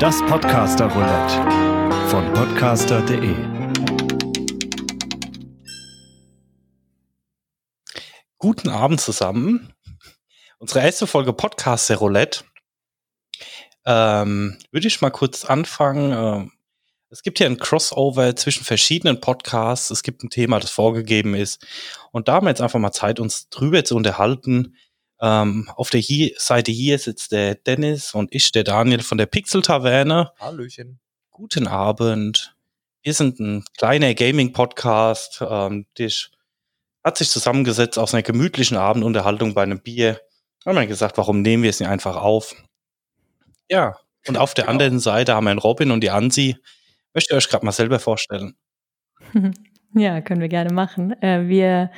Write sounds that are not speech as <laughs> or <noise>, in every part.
Das Podcaster Roulette von podcaster.de. Guten Abend zusammen. Unsere erste Folge Podcaster Roulette. Ähm, würde ich mal kurz anfangen. Ähm, es gibt hier ein Crossover zwischen verschiedenen Podcasts. Es gibt ein Thema, das vorgegeben ist. Und da haben wir jetzt einfach mal Zeit, uns drüber zu unterhalten. Ähm, auf der hier Seite hier sitzt der Dennis und ich, der Daniel von der Pixel Taverne. Hallöchen. Guten Abend. Wir sind ein kleiner Gaming-Podcast. Ähm, der hat sich zusammengesetzt aus einer gemütlichen Abendunterhaltung bei einem Bier. Haben wir gesagt, warum nehmen wir es nicht einfach auf? Ja, und auf der genau. anderen Seite haben wir einen Robin und die Ansi. Möchtet ihr euch gerade mal selber vorstellen? <laughs> Ja, können wir gerne machen. Äh, wir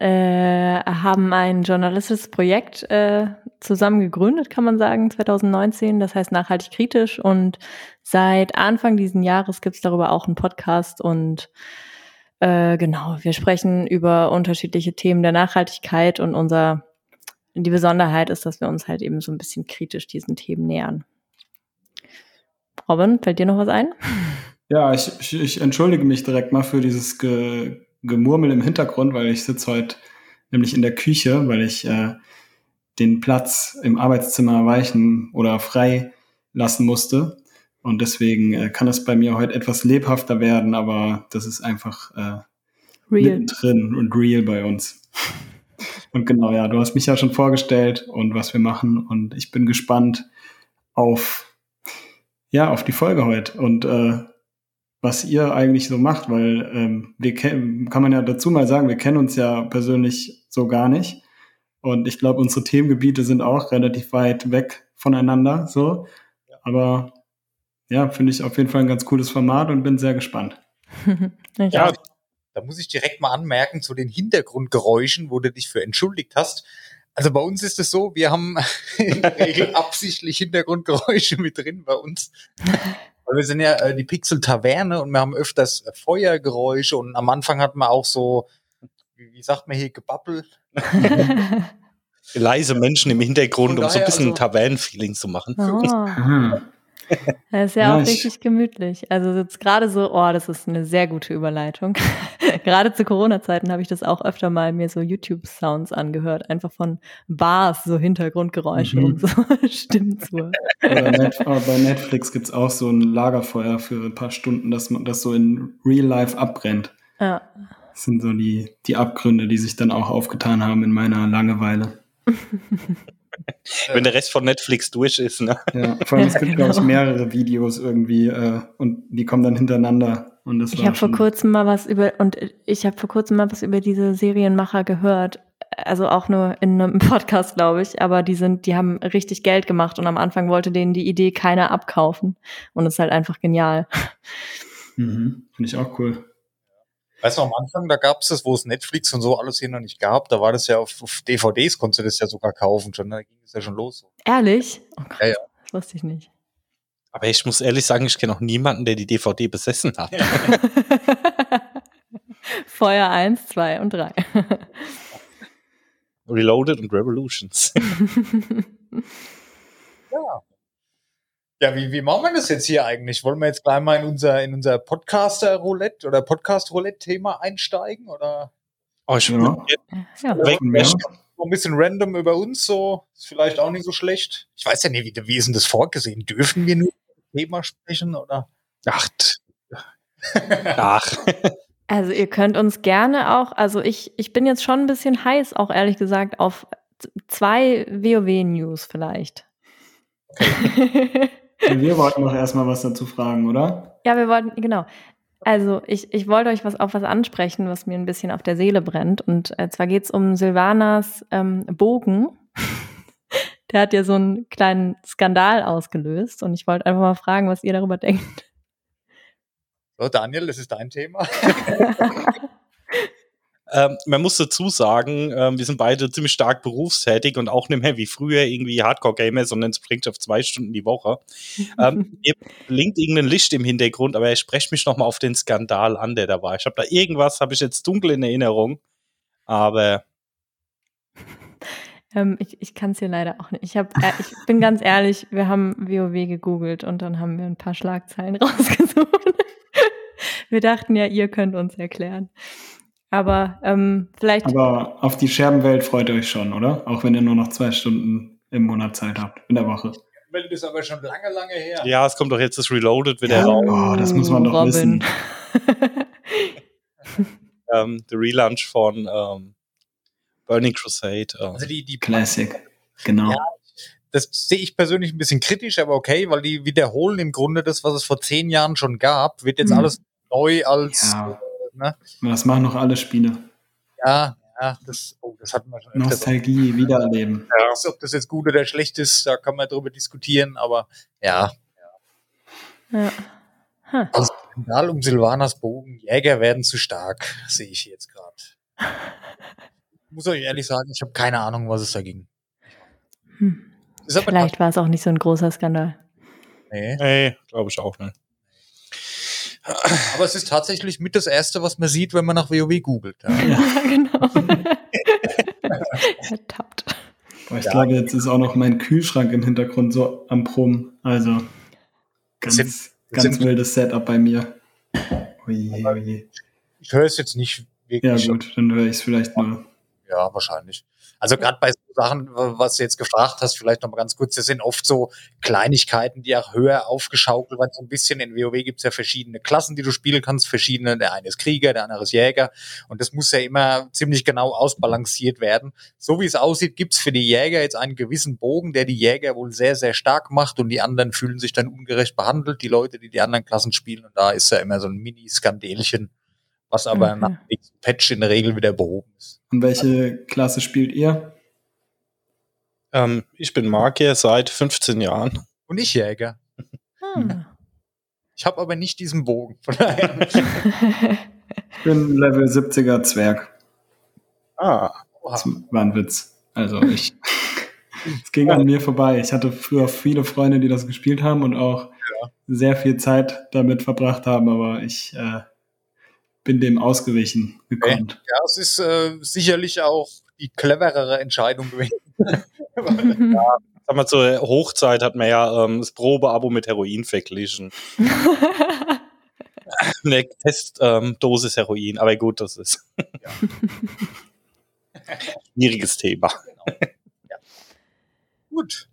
äh, haben ein journalistisches Projekt äh, zusammen gegründet, kann man sagen, 2019. Das heißt nachhaltig kritisch. Und seit Anfang diesen Jahres gibt es darüber auch einen Podcast. Und äh, genau, wir sprechen über unterschiedliche Themen der Nachhaltigkeit. Und unser die Besonderheit ist, dass wir uns halt eben so ein bisschen kritisch diesen Themen nähern. Robin, fällt dir noch was ein? Ja, ich, ich, ich entschuldige mich direkt mal für dieses Ge Gemurmel im Hintergrund, weil ich sitze heute nämlich in der Küche, weil ich äh, den Platz im Arbeitszimmer weichen oder frei lassen musste. Und deswegen äh, kann es bei mir heute etwas lebhafter werden, aber das ist einfach äh, real. drin und real bei uns. <laughs> Und genau, ja, du hast mich ja schon vorgestellt und was wir machen und ich bin gespannt auf ja auf die Folge heute und äh, was ihr eigentlich so macht, weil ähm, wir kann man ja dazu mal sagen, wir kennen uns ja persönlich so gar nicht. Und ich glaube, unsere Themengebiete sind auch relativ weit weg voneinander, so. Aber ja, finde ich auf jeden Fall ein ganz cooles Format und bin sehr gespannt. <laughs> ja, da muss ich direkt mal anmerken zu den Hintergrundgeräuschen, wo du dich für entschuldigt hast. Also bei uns ist es so, wir haben <laughs> in der Regel absichtlich Hintergrundgeräusche mit drin bei uns. Weil wir sind ja äh, die Pixel Taverne und wir haben öfters Feuergeräusche und am Anfang hatten wir auch so, wie, wie sagt man hier, Gebabbel. <laughs> Leise Menschen im Hintergrund, um so ein bisschen also, Tavernenfeeling zu machen. Oh. <laughs> Das ist ja auch richtig gemütlich. Also jetzt gerade so, oh, das ist eine sehr gute Überleitung. <laughs> gerade zu Corona-Zeiten habe ich das auch öfter mal mir so YouTube-Sounds angehört, einfach von Bars, so Hintergrundgeräusche mhm. und so <laughs> Stimmen zu. Net bei Netflix gibt es auch so ein Lagerfeuer für ein paar Stunden, dass man das so in Real Life abbrennt. Ja. Das sind so die, die Abgründe, die sich dann auch aufgetan haben in meiner Langeweile. <laughs> Wenn der Rest von Netflix durch ist, ne? Ja, vor allem es <laughs> gibt, genau. glaube ich, mehrere Videos irgendwie äh, und die kommen dann hintereinander. Und das ich habe vor kurzem mal was über und ich habe vor kurzem mal was über diese Serienmacher gehört. Also auch nur in einem <laughs> Podcast, glaube ich, aber die sind, die haben richtig Geld gemacht und am Anfang wollte denen die Idee keiner abkaufen. Und es ist halt einfach genial. Mhm, Finde ich auch cool. Weißt du, am Anfang, da gab es das, wo es Netflix und so alles hier noch nicht gab, da war das ja auf, auf DVDs, konntest du das ja sogar kaufen schon, da ging es ja schon los. Ehrlich? Oh ja, ja. Das wusste ich nicht. Aber ich muss ehrlich sagen, ich kenne auch niemanden, der die DVD besessen hat. <laughs> Feuer 1, 2 und 3. Reloaded und Revolutions. <laughs> ja. Ja, wie, wie machen wir das jetzt hier eigentlich? Wollen wir jetzt gleich mal in unser, in unser Podcaster-Roulette oder Podcast-Roulette-Thema einsteigen? Oder? Oh, ich ja. ja. Weg, ja. So ein bisschen random über uns, so ist vielleicht auch nicht so schlecht. Ich weiß ja nicht, wie, wie ist denn das vorgesehen? Dürfen wir nur über das Thema sprechen oder? Ach. <laughs> Ach. Also ihr könnt uns gerne auch, also ich, ich bin jetzt schon ein bisschen heiß, auch ehrlich gesagt, auf zwei WoW-News vielleicht. Okay. <laughs> Wir wollten noch erstmal was dazu fragen, oder? Ja, wir wollten, genau. Also ich, ich wollte euch was auf was ansprechen, was mir ein bisschen auf der Seele brennt. Und äh, zwar geht es um Silvanas ähm, Bogen. <laughs> der hat ja so einen kleinen Skandal ausgelöst. Und ich wollte einfach mal fragen, was ihr darüber denkt. So, Daniel, das ist dein Thema. <laughs> <laughs> Ähm, man muss dazu sagen, ähm, wir sind beide ziemlich stark berufstätig und auch nicht mehr wie früher irgendwie Hardcore-Gamer, sondern es bringt auf zwei Stunden die Woche. ähm, <laughs> ihr blinkt irgendein Licht im Hintergrund, aber er sprecht mich nochmal auf den Skandal an, der da war. Ich habe da irgendwas, habe ich jetzt dunkel in Erinnerung, aber <laughs> Ähm, ich ich kann es hier leider auch nicht. Ich, hab, äh, ich bin ganz ehrlich, wir haben WoW gegoogelt und dann haben wir ein paar Schlagzeilen <laughs> rausgesucht. wir dachten ja, ihr könnt uns erklären. Aber ähm, vielleicht. Aber auf die Scherbenwelt freut ihr euch schon, oder? Auch wenn ihr nur noch zwei Stunden im Monat Zeit habt, in der Woche. Welt ist aber schon lange, lange her. Ja, es kommt doch jetzt das Reloaded wieder Ja. raus. Oh, das muss man doch Robin. wissen. <laughs> Ähm, der Relaunch von ähm, Burning Crusade. Ähm. Also die, die Classic. Genau. Ja. das sehe ich persönlich ein bisschen kritisch, aber okay, weil die wiederholen im Grunde das, was es vor zehn Jahren schon gab, wird jetzt Mhm. alles neu als Ja. Ne? Das machen noch alle Spiele. ja, ja, das, oh, das hatten wir schon. Nostalgie, wiedererleben. Ja. Ob das jetzt gut oder schlecht ist, da kann man drüber diskutieren, aber ja. Ja. Huh. Also Skandal um Silvanas Bogen, Jäger werden zu stark, sehe ich jetzt gerade. <laughs> Muss euch ehrlich sagen, ich habe keine Ahnung, was es da ging. Hm. Vielleicht war es auch nicht so ein großer Skandal. nee. Nee, glaube ich auch nicht. Aber es ist tatsächlich mit das Erste, was man sieht, wenn man nach WoW googelt. Ja. Ja, <laughs> genau. <laughs> Ertappt. Boah, ich glaube, jetzt ist auch noch mein Kühlschrank im Hintergrund so am Brummen. Also ganz, sind- ganz sind- wildes Setup bei mir. Oje, oje. Ich höre es jetzt nicht Ja wirklich. gut, dann höre ich es vielleicht mal. Ja, wahrscheinlich. Also gerade bei so Sachen, was du jetzt gefragt hast, vielleicht noch mal ganz kurz, das sind oft so Kleinigkeiten, die auch höher aufgeschaukelt werden. So ein bisschen in WoW gibt's ja verschiedene Klassen, die du spielen kannst, verschiedene, der eine ist Krieger, der andere ist Jäger. Und das muss ja immer ziemlich genau ausbalanciert werden. So wie es aussieht, gibt's für die Jäger jetzt einen gewissen Bogen, der die Jäger wohl sehr, sehr stark macht und die anderen fühlen sich dann ungerecht behandelt, die Leute, die die anderen Klassen spielen. Und da ist ja immer so ein Mini-Skandelchen, was aber Okay. nach dem nächsten Patch in der Regel wieder behoben ist. Und welche Klasse spielt ihr? Ähm, ich bin Magier seit 15 Jahren. Und ich Jäger. Ah. Ich habe aber nicht diesen Bogen. Von daher. <laughs> Ich bin Level 70er Zwerg. Ah, Das war ein Witz. Also ich. <laughs> Es ging an mir vorbei. Ich hatte früher viele Freunde, die das gespielt haben und auch sehr viel Zeit damit verbracht haben, aber ich äh, bin dem ausgewichen gekonnt. ja, es ist äh, sicherlich auch die cleverere Entscheidung gewesen. <laughs> sag mal, zur Hochzeit hat man ja ähm, das Probeabo mit Heroin verglichen. <laughs> Eine Testdosis Heroin, aber gut, das ist <laughs> schwieriges Thema. Gut.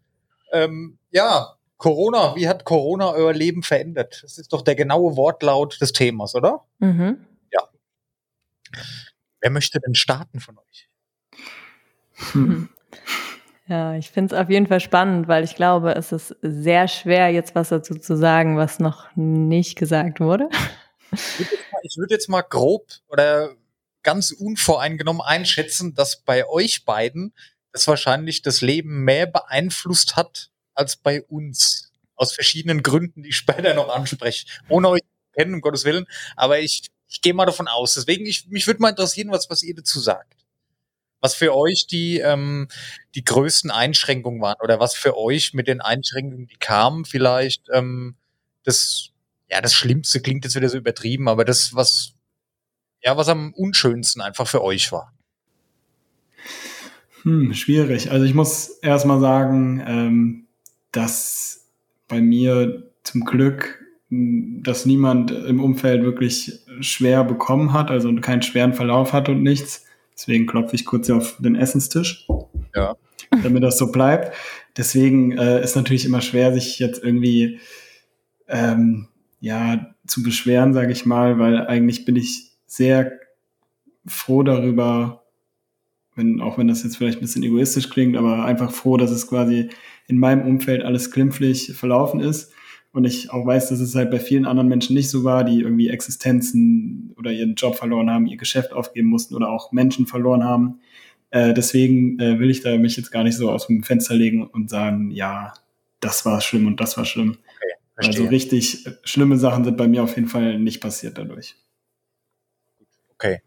Ähm, ja, Corona. Wie hat Corona euer Leben verändert? Das ist doch der genaue Wortlaut des Themas, oder? mhm. Wer möchte denn starten von euch? Hm. Ja, ich finde es auf jeden Fall spannend, weil ich glaube, es ist sehr schwer, jetzt was dazu zu sagen, was noch nicht gesagt wurde. Ich würde jetzt mal grob oder ganz unvoreingenommen einschätzen, dass bei euch beiden das wahrscheinlich das Leben mehr beeinflusst hat als bei uns. Aus verschiedenen Gründen, die ich später noch anspreche. Ohne euch zu kennen, um Gottes Willen. Aber ich, ich gehe mal davon aus. Deswegen, ich, mich würde mal interessieren, was, was ihr dazu sagt. Was für euch die, ähm, die größten Einschränkungen waren oder was für euch mit den Einschränkungen, die kamen, vielleicht ähm, das, ja, das Schlimmste klingt jetzt wieder so übertrieben, aber das, was, ja, was am unschönsten einfach für euch war. Hm, schwierig. Also ich muss erstmal sagen, ähm, dass bei mir zum Glück, mh, dass niemand im Umfeld wirklich schwer bekommen hat, also keinen schweren Verlauf hat und nichts. Deswegen klopfe ich kurz hier auf den Essenstisch. Ja. Damit das so bleibt. Deswegen äh, ist natürlich immer schwer, sich jetzt irgendwie ähm, ja zu beschweren, sage ich mal, weil eigentlich bin ich sehr froh darüber, wenn, auch wenn das jetzt vielleicht ein bisschen egoistisch klingt, aber einfach froh, dass es quasi in meinem Umfeld alles glimpflich verlaufen ist. Und ich auch weiß, dass es halt bei vielen anderen Menschen nicht so war, die irgendwie Existenzen oder ihren Job verloren haben, ihr Geschäft aufgeben mussten oder auch Menschen verloren haben. Äh, deswegen äh, will ich da mich jetzt gar nicht so aus dem Fenster legen und sagen, ja, das war schlimm und das war schlimm. Also Verstehe. richtig äh, schlimme Sachen sind bei mir auf jeden Fall nicht passiert dadurch. Okay.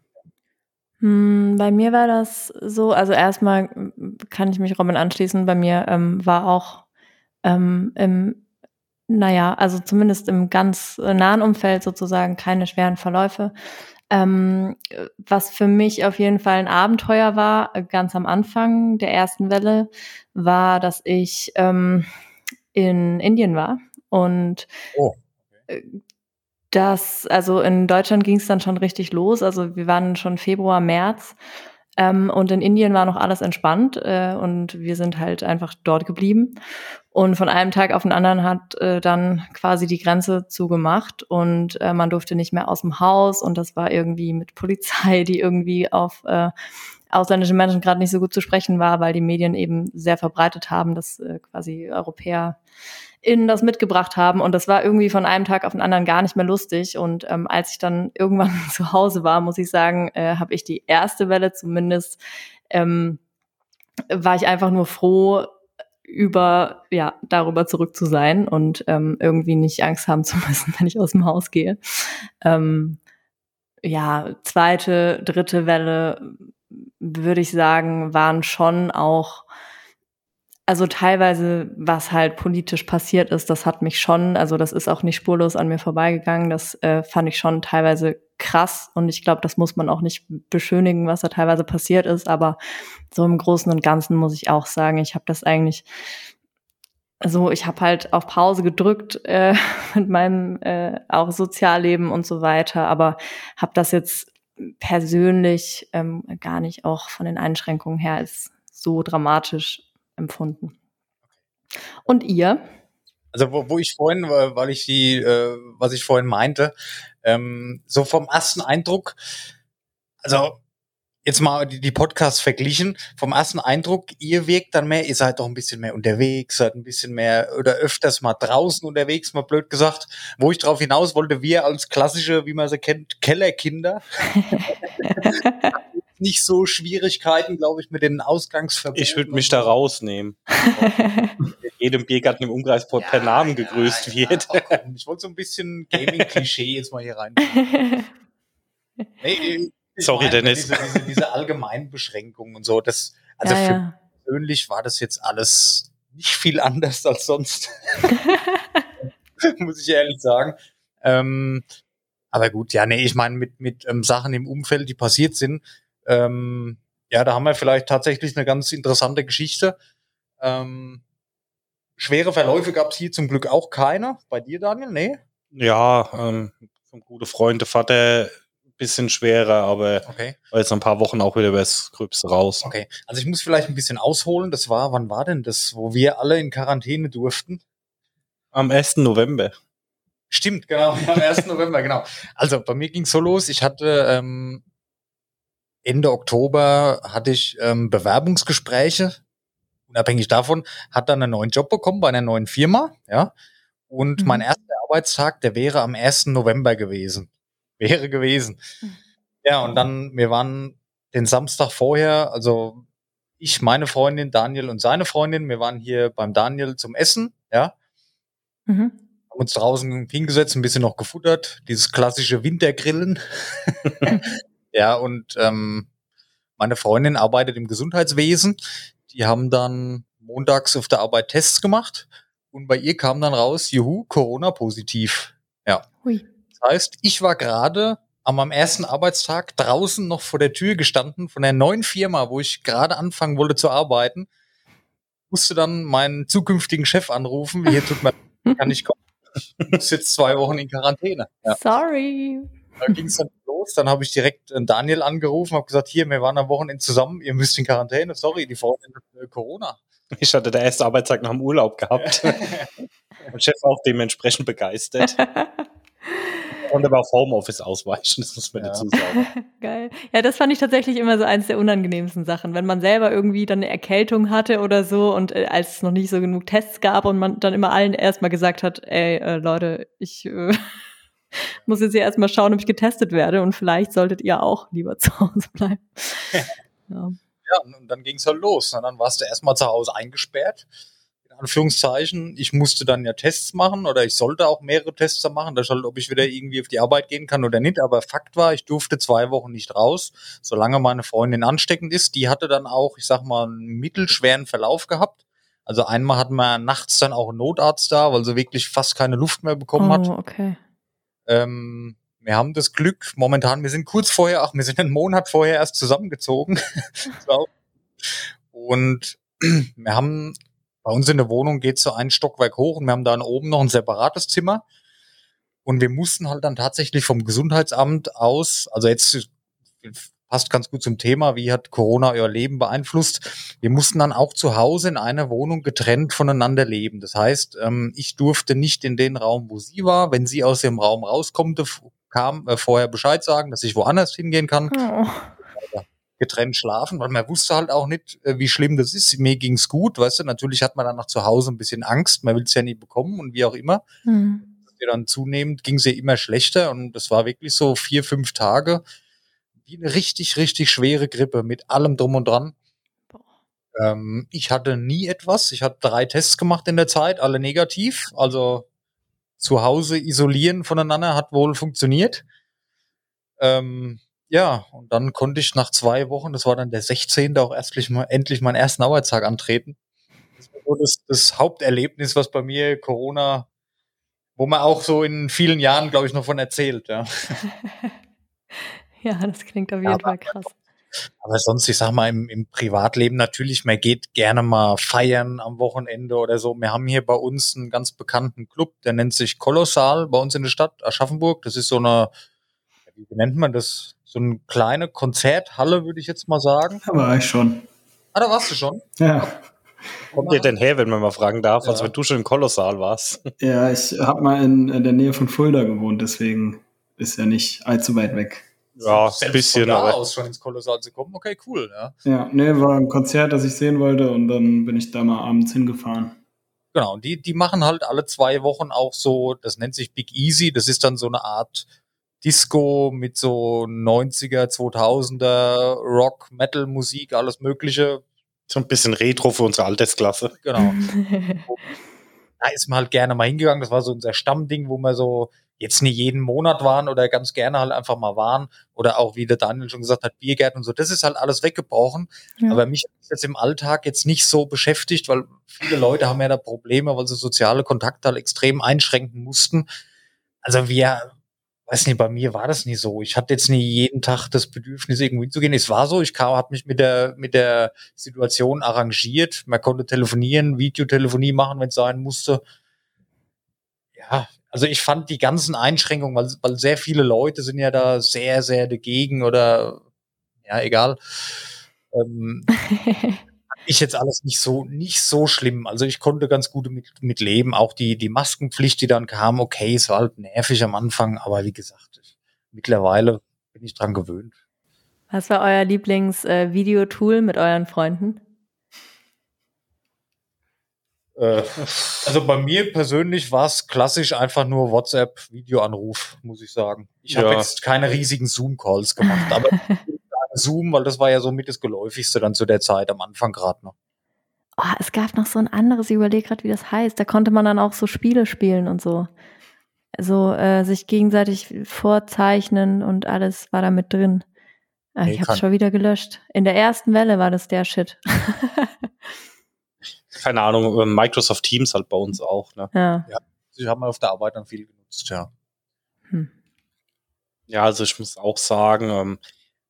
Hm, Bei mir war das so, also erstmal kann ich mich Robin anschließen. Bei mir ähm, war auch ähm, im, naja, also zumindest im ganz äh, nahen Umfeld sozusagen keine schweren Verläufe. Ähm, was für mich auf jeden Fall ein Abenteuer war, ganz am Anfang der ersten Welle, war, dass ich ähm, in Indien war und oh. Äh, das, also in Deutschland ging es dann schon richtig los. Also wir waren schon Februar, März ähm, und in Indien war noch alles entspannt äh, und wir sind halt einfach dort geblieben. Und von einem Tag auf den anderen hat äh, dann quasi die Grenze zugemacht und äh, man durfte nicht mehr aus dem Haus und das war irgendwie mit Polizei, die irgendwie auf äh, ausländische Menschen gerade nicht so gut zu sprechen war, weil die Medien eben sehr verbreitet haben, dass äh, quasi Europäer innen das mitgebracht haben und das war irgendwie von einem Tag auf den anderen gar nicht mehr lustig und ähm, als ich dann <laughs> irgendwann zu Hause war, muss ich sagen, äh, habe ich die erste Welle zumindest ähm, war ich einfach nur froh über ja darüber zurück zu sein und ähm, irgendwie nicht Angst haben zu müssen, <laughs> wenn ich aus dem Haus gehe. Ähm, ja, zweite, dritte Welle würde ich sagen, waren schon auch also teilweise, was halt politisch passiert ist, das hat mich schon, also das ist auch nicht spurlos an mir vorbeigegangen. Das äh, fand ich schon teilweise krass und ich glaube, das muss man auch nicht beschönigen, was da teilweise passiert ist. Aber so im Großen und Ganzen muss ich auch sagen, ich habe das eigentlich so, ich habe halt auf Pause gedrückt <laughs> äh, mit meinem äh, auch Sozialleben und so weiter, aber habe das jetzt persönlich ähm, gar nicht auch von den Einschränkungen her als so dramatisch empfunden. Und ihr? Also wo, wo ich vorhin, weil ich die, äh, was ich vorhin meinte, ähm, so vom ersten Eindruck, also jetzt mal die, die Podcasts verglichen, vom ersten Eindruck, ihr wirkt dann mehr, ihr seid doch ein bisschen mehr unterwegs, seid ein bisschen mehr oder öfters mal draußen unterwegs, mal blöd gesagt. Wo ich drauf hinaus wollte, wir als klassische, wie man sie kennt, Kellerkinder, <laughs> nicht so Schwierigkeiten, glaube ich, mit den Ausgangsverboten. Ich würde mich da rausnehmen. <laughs> jedem Biergarten im Umkreis ja, per Namen gegrüßt ja, wird. Ja, ich wollte so ein bisschen Gaming-Klischee jetzt mal hier rein. <laughs> hey, Sorry, meine, Dennis. Diese, diese, diese allgemeinen Beschränkungen und so, das, also für mich persönlich war das jetzt alles nicht viel anders als sonst. <laughs> Muss ich ehrlich sagen. Ähm, aber gut, ja, nee, ich meine, mit, mit ähm, Sachen im Umfeld, die passiert sind, ähm, ja, da haben wir vielleicht tatsächlich eine ganz interessante Geschichte. Ähm, schwere Verläufe gab es hier zum Glück auch keine. Bei dir, Daniel? Nee? Ja, ähm, vom gute Freund, der Vater bisschen schwerer, aber okay. war jetzt ein paar Wochen auch wieder das Gröbste raus. Okay, also ich muss vielleicht ein bisschen ausholen. Das war, wann war denn das, wo wir alle in Quarantäne durften? Am 1. November. Stimmt, genau, am 1. November, genau. Also bei mir ging so los, ich hatte ähm, Ende Oktober hatte ich ähm, Bewerbungsgespräche. Unabhängig davon hat dann einen neuen Job bekommen bei einer neuen Firma, ja. Und mhm. mein erster Arbeitstag, der wäre am 1. November gewesen. <laughs> Wäre gewesen. Mhm. Ja, und dann, wir waren den Samstag vorher, also ich, meine Freundin, Daniel und seine Freundin, wir waren hier beim Daniel zum Essen, ja. Mhm. Haben uns draußen hingesetzt, ein bisschen noch gefuttert, dieses klassische Wintergrillen. <laughs> Ja, und ähm, meine Freundin arbeitet im Gesundheitswesen. Die haben dann montags auf der Arbeit Tests gemacht und bei ihr kam dann raus, juhu, Corona-positiv. Ja. Hui. Das heißt, ich war gerade am meinem ersten Arbeitstag draußen noch vor der Tür gestanden von der neuen Firma, wo ich gerade anfangen wollte zu arbeiten. Musste dann meinen zukünftigen Chef anrufen. Hier tut mir, kann ich kommen. Ich muss jetzt zwei Wochen in Quarantäne. Ja. Sorry. Da ging es dann los. Dann habe ich direkt äh, Daniel angerufen, habe gesagt, hier, wir waren am Wochenende zusammen, ihr müsst in Quarantäne. Sorry, die Freundin hat äh, Corona. Ich hatte der erste Arbeitstag nach dem Urlaub gehabt. <laughs> Und Chef auch dementsprechend begeistert. Und aber auf Homeoffice ausweichen, das muss man ja. dazu sagen. <laughs> Geil. Ja, das fand ich tatsächlich immer so eins der unangenehmsten Sachen, wenn man selber irgendwie dann eine Erkältung hatte oder so und äh, als es noch nicht so genug Tests gab und man dann immer allen erstmal gesagt hat, ey, äh, Leute, ich äh, <laughs> <laughs> muss jetzt ja erstmal schauen, ob ich getestet werde und vielleicht solltet ihr auch lieber <laughs> zu Hause bleiben. <laughs> ja. ja, und dann ging es halt los. Und dann warst du erstmal zu Hause eingesperrt. In Anführungszeichen, ich musste dann ja Tests machen oder ich sollte auch mehrere Tests machen, das halt, ob ich wieder irgendwie auf die Arbeit gehen kann oder nicht. Aber Fakt war, ich durfte zwei Wochen nicht raus, solange meine Freundin ansteckend ist. Die hatte dann auch, ich sag mal, einen mittelschweren Verlauf gehabt. Also einmal hatten wir nachts dann auch einen Notarzt da, weil sie wirklich fast keine Luft mehr bekommen oh, hat. Okay. Ähm, Wir haben das Glück, momentan, wir sind kurz vorher, ach, wir sind einen Monat vorher erst zusammengezogen. <laughs> und wir haben, bei uns in der Wohnung geht so ein Stockwerk hoch und wir haben dann oben noch ein separates Zimmer. Und wir mussten halt dann tatsächlich vom Gesundheitsamt aus, also jetzt passt ganz gut zum Thema, wie hat Corona euer Leben beeinflusst. Wir mussten dann auch zu Hause in einer Wohnung getrennt voneinander leben. Das heißt, ähm, ich durfte nicht in den Raum, wo sie war. Wenn sie aus dem Raum rauskommt, kam äh, vorher Bescheid sagen, dass ich woanders hingehen kann. Oh. Getrennt schlafen, weil man wusste halt auch nicht, äh, wie schlimm das ist. Mir ging's gut, weißt du. Natürlich hat man dann nach zu Hause ein bisschen Angst. Man will es ja nie bekommen und wie auch immer. Mhm. Dann zunehmend ging es ja immer schlechter und das war wirklich so vier, fünf Tage wie eine richtig, richtig schwere Grippe mit allem drum und dran. Ähm, ich hatte nie etwas. Ich hatte drei Tests gemacht in der Zeit, alle negativ. Also zu Hause isolieren voneinander hat wohl funktioniert. Ähm, ja, und dann konnte ich nach zwei Wochen, das war dann der 16. auch erstlich mal, endlich meinen ersten Arbeitstag antreten. Das war so das, das Haupterlebnis, was bei mir Corona, wo man auch so in vielen Jahren, glaube ich, noch von erzählt. Ja. <laughs> Ja, das klingt auf jeden ja, Fall krass. Aber sonst, ich sag mal, im, im Privatleben natürlich, man geht gerne mal feiern am Wochenende oder so. Wir haben hier bei uns einen ganz bekannten Club, der nennt sich Kolossal bei uns in der Stadt, Aschaffenburg. Das ist so eine, wie nennt man das? So eine kleine Konzerthalle, würde ich jetzt mal sagen. Da war ich schon. Ah, da warst du schon? Ja. Kommt ihr denn her, wenn man mal fragen darf, ja. als wenn du schon in Kolossal warst? Ja, ich habe mal in, in der Nähe von Fulda gewohnt, deswegen ist ja nicht allzu weit weg. Ja, ein bisschen. Von da aus schon ins Kolossal zu kommen, okay, cool. Ja. ja, nee, war ein Konzert, das ich sehen wollte und dann bin ich da mal abends hingefahren. Genau, die, die machen halt alle zwei Wochen auch so, das nennt sich Big Easy, das ist dann so eine Art Disco mit so 90er, 2000er Rock, Metal Musik, alles mögliche. So ein bisschen Retro für unsere Altersklasse. Genau. <laughs> da ist man halt gerne mal hingegangen, das war so unser Stammding, wo man so jetzt nie jeden Monat waren oder ganz gerne halt einfach mal waren oder auch, wie der Daniel schon gesagt hat, Biergärten und so, das ist halt alles weggebrochen. Ja. Aber mich hat jetzt im Alltag jetzt nicht so beschäftigt, weil viele Leute haben ja da Probleme, weil sie soziale Kontakte halt extrem einschränken mussten. Also wir, weiß nicht, bei mir war das nie so. Ich hatte jetzt nie jeden Tag das Bedürfnis, irgendwie zu gehen. Es war so, ich kam, habe mich mit der, mit der Situation arrangiert. Man konnte telefonieren, Videotelefonie machen, wenn es sein musste. Ja, also ich fand die ganzen Einschränkungen, weil, weil sehr viele Leute sind ja da sehr, sehr dagegen oder ja, egal. Ähm, <laughs> ich jetzt alles nicht so, nicht so schlimm. Also ich konnte ganz gut mit, mit leben. Auch die, die Maskenpflicht, die dann kam, okay, es war halt nervig am Anfang, aber wie gesagt, mittlerweile bin ich dran gewöhnt. Was war euer Lieblings-Videotool äh, mit euren Freunden? Äh, also bei mir persönlich war es klassisch einfach nur WhatsApp-Videoanruf, muss ich sagen. Ich ja. habe jetzt keine riesigen Zoom-Calls gemacht, aber <laughs> Zoom, weil das war ja so mit das Geläufigste dann zu der Zeit am Anfang gerade noch. Oh, es gab noch so ein anderes, ich überlege gerade, wie das heißt. Da konnte man dann auch so Spiele spielen und so. Also äh, sich gegenseitig vorzeichnen und alles war da mit drin. Äh, nee, ich habe schon wieder gelöscht. In der ersten Welle war das der Shit. <laughs> keine Ahnung, ähm, Microsoft Teams halt bei uns auch. Ne? Ja. ja. Sie haben auf der Arbeit dann viel genutzt, ja. Hm. Ja, also ich muss auch sagen, ähm,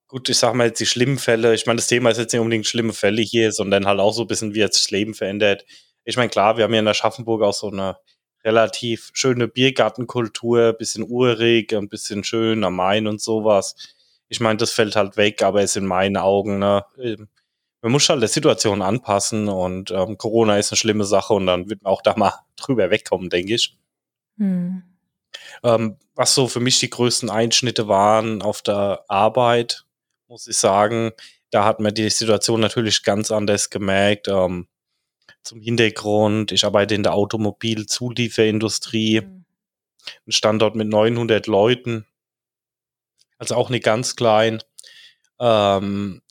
gut, ich sag mal jetzt die schlimmen Fälle, ich meine, das Thema ist jetzt nicht unbedingt schlimme Fälle hier, sondern halt auch so ein bisschen, wie jetzt das Leben verändert. Ich meine, klar, wir haben hier in der Schaffenburg auch so eine relativ schöne Biergartenkultur, bisschen urig, ein bisschen schön am Main und sowas. Ich meine, das fällt halt weg, aber ist in meinen Augen, ne, ähm, man muss halt der Situation anpassen und ähm, Corona ist eine schlimme Sache und dann wird man auch da mal <laughs> drüber wegkommen, denke ich. Hm. Ähm, was so für mich die größten Einschnitte waren auf der Arbeit, muss ich sagen, da hat man die Situation natürlich ganz anders gemerkt. Ähm, zum Hintergrund, ich arbeite in der Automobilzulieferindustrie, hm. ein Standort mit 900 Leuten, also auch nicht ganz klein. Ähm,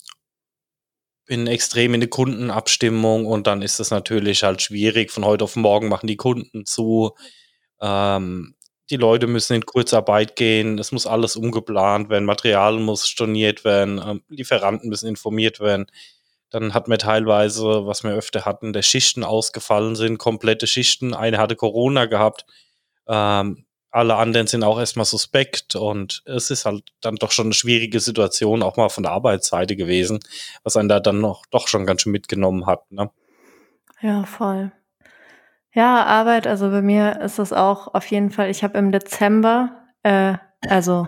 bin extrem in die Kundenabstimmung und dann ist es natürlich halt schwierig. Von heute auf morgen machen die Kunden zu. Ähm, die Leute müssen in Kurzarbeit gehen. Es muss alles umgeplant werden. Material muss storniert werden. Ähm, Lieferanten müssen informiert werden. Dann hat man teilweise, was wir öfter hatten, der Schichten ausgefallen sind, komplette Schichten. Eine hatte Corona gehabt. Ähm, alle anderen sind auch erstmal suspekt und es ist halt dann doch schon eine schwierige Situation, auch mal von der Arbeitsseite gewesen, was einen da dann noch doch schon ganz schön mitgenommen hat. Ne? Ja, voll. Ja, Arbeit, also bei mir ist das auch auf jeden Fall, ich habe im Dezember, äh, also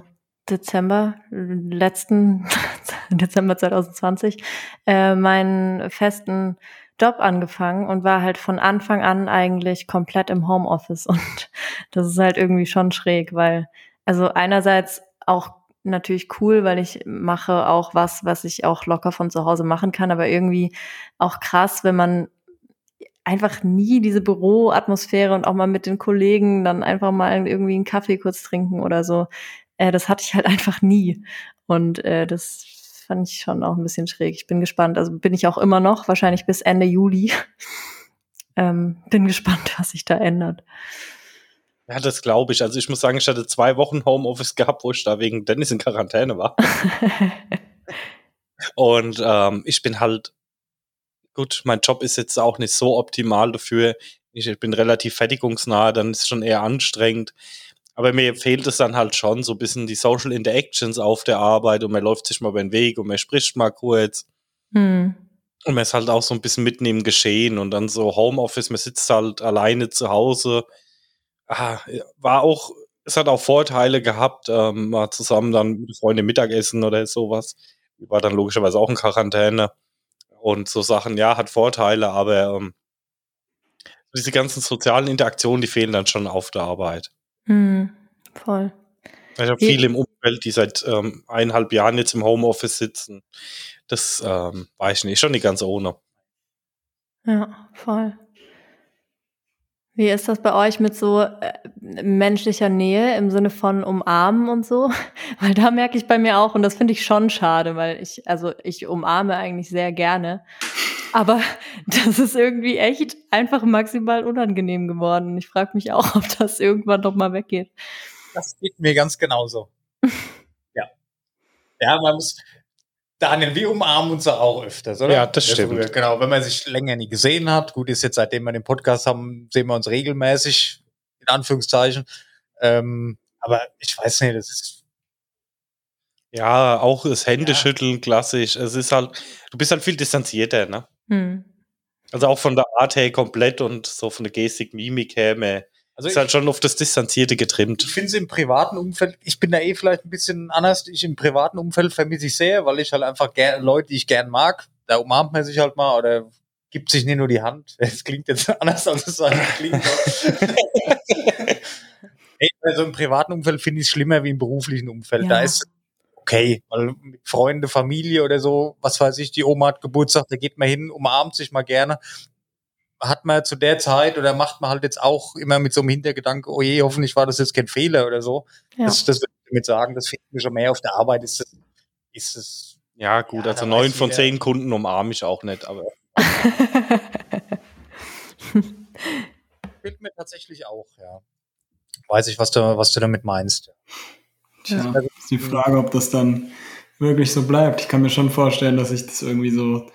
Dezember, letzten <laughs> Dezember 2020, äh, meinen festen Job angefangen und war halt von Anfang an eigentlich komplett im Homeoffice. <laughs> Und das ist halt irgendwie schon schräg, weil, also einerseits auch natürlich cool, weil ich mache auch was, was ich auch locker von zu Hause machen kann, aber irgendwie auch krass, wenn man einfach nie diese Büroatmosphäre und auch mal mit den Kollegen dann einfach mal irgendwie einen Kaffee kurz trinken oder so. Äh, das hatte ich halt <laughs> einfach nie. Und äh, das fand ich schon auch ein bisschen schräg. Ich bin gespannt. Also bin ich auch immer noch, wahrscheinlich bis Ende Juli. <laughs> ähm, bin gespannt, was sich da ändert. Ja, das glaube ich. Also ich muss sagen, ich hatte zwei Wochen Homeoffice gehabt, wo ich da wegen Dennis in Quarantäne war. <laughs> Und ähm, ich bin halt gut, mein Job ist jetzt auch nicht so optimal dafür. Ich bin relativ fertigungsnah, dann ist es schon eher anstrengend. Aber mir fehlt es dann halt schon so ein bisschen die Social Interactions auf der Arbeit und man läuft sich mal über den Weg und man spricht mal kurz. Hm. Und man ist halt auch so ein bisschen mitten im Geschehen und dann so Homeoffice, man sitzt halt alleine zu Hause. Ah, war auch, es hat auch Vorteile gehabt, ähm, mal zusammen dann mit Freunden Mittagessen oder sowas. Ich war dann logischerweise auch in Quarantäne und so Sachen, ja, hat Vorteile, aber ähm, diese ganzen sozialen Interaktionen, die fehlen dann schon auf der Arbeit. Hm, voll. Ich habe viele im Umfeld, die seit ähm, eineinhalb Jahren jetzt im Homeoffice sitzen. Das ähm, weiß ich nicht, schon nicht ganz ohne. Ja, voll. Wie ist das bei euch mit so äh, menschlicher Nähe im Sinne von umarmen und so? <laughs> Weil da merke ich bei mir auch, und das finde ich schon schade, weil ich, also ich umarme eigentlich sehr gerne. Aber <laughs> das ist irgendwie echt einfach maximal unangenehm geworden. Und ich frage mich auch, ob das irgendwann doch mal weggeht. Das geht mir ganz genauso. <laughs> ja. Ja, man muss, Daniel, wir umarmen uns auch öfters, oder? Ja, das stimmt. Früher, genau, wenn man sich länger nie gesehen hat. Gut, ist jetzt seitdem wir den Podcast haben, sehen wir uns regelmäßig, in Anführungszeichen. Ähm, aber ich weiß nicht, das ist. Ja, auch das Händeschütteln ja. klassisch. Es ist halt, du bist halt viel distanzierter, ne? Hm. Also auch von der Art her komplett und so von der Gestik, Mimik her, mehr also ist halt schon auf das Distanzierte getrimmt. Ich finde es im privaten Umfeld, ich bin da eh vielleicht ein bisschen anders. Ich im privaten Umfeld vermisse ich sehr, weil ich halt einfach Leute, die ich gern mag, da umarmt man sich halt mal oder gibt sich nicht nur die Hand. <laughs> Es klingt jetzt anders, als es eigentlich klingt. <laughs> also im privaten Umfeld finde ich es schlimmer wie im beruflichen Umfeld. Ja. Da ist okay, weil mit Freunde, Familie oder so, was weiß ich, die Oma hat Geburtstag, da geht man hin, umarmt sich mal gerne hat man zu der Zeit oder macht man halt jetzt auch immer mit so einem Hintergedanke, oh je, hoffentlich war das jetzt kein Fehler oder so. Ja. Das, das würde ich damit sagen, das finde ich schon mehr auf der Arbeit ist es, ist. Ja, gut, ja, also neun von zehn Kunden umarme ich auch nicht, aber. <laughs> Fehlt mir tatsächlich auch, ja. Weiß ich, was du, was du damit meinst. Ja, ist die Frage, ob das dann wirklich so bleibt. Ich kann mir schon vorstellen, dass ich das irgendwie so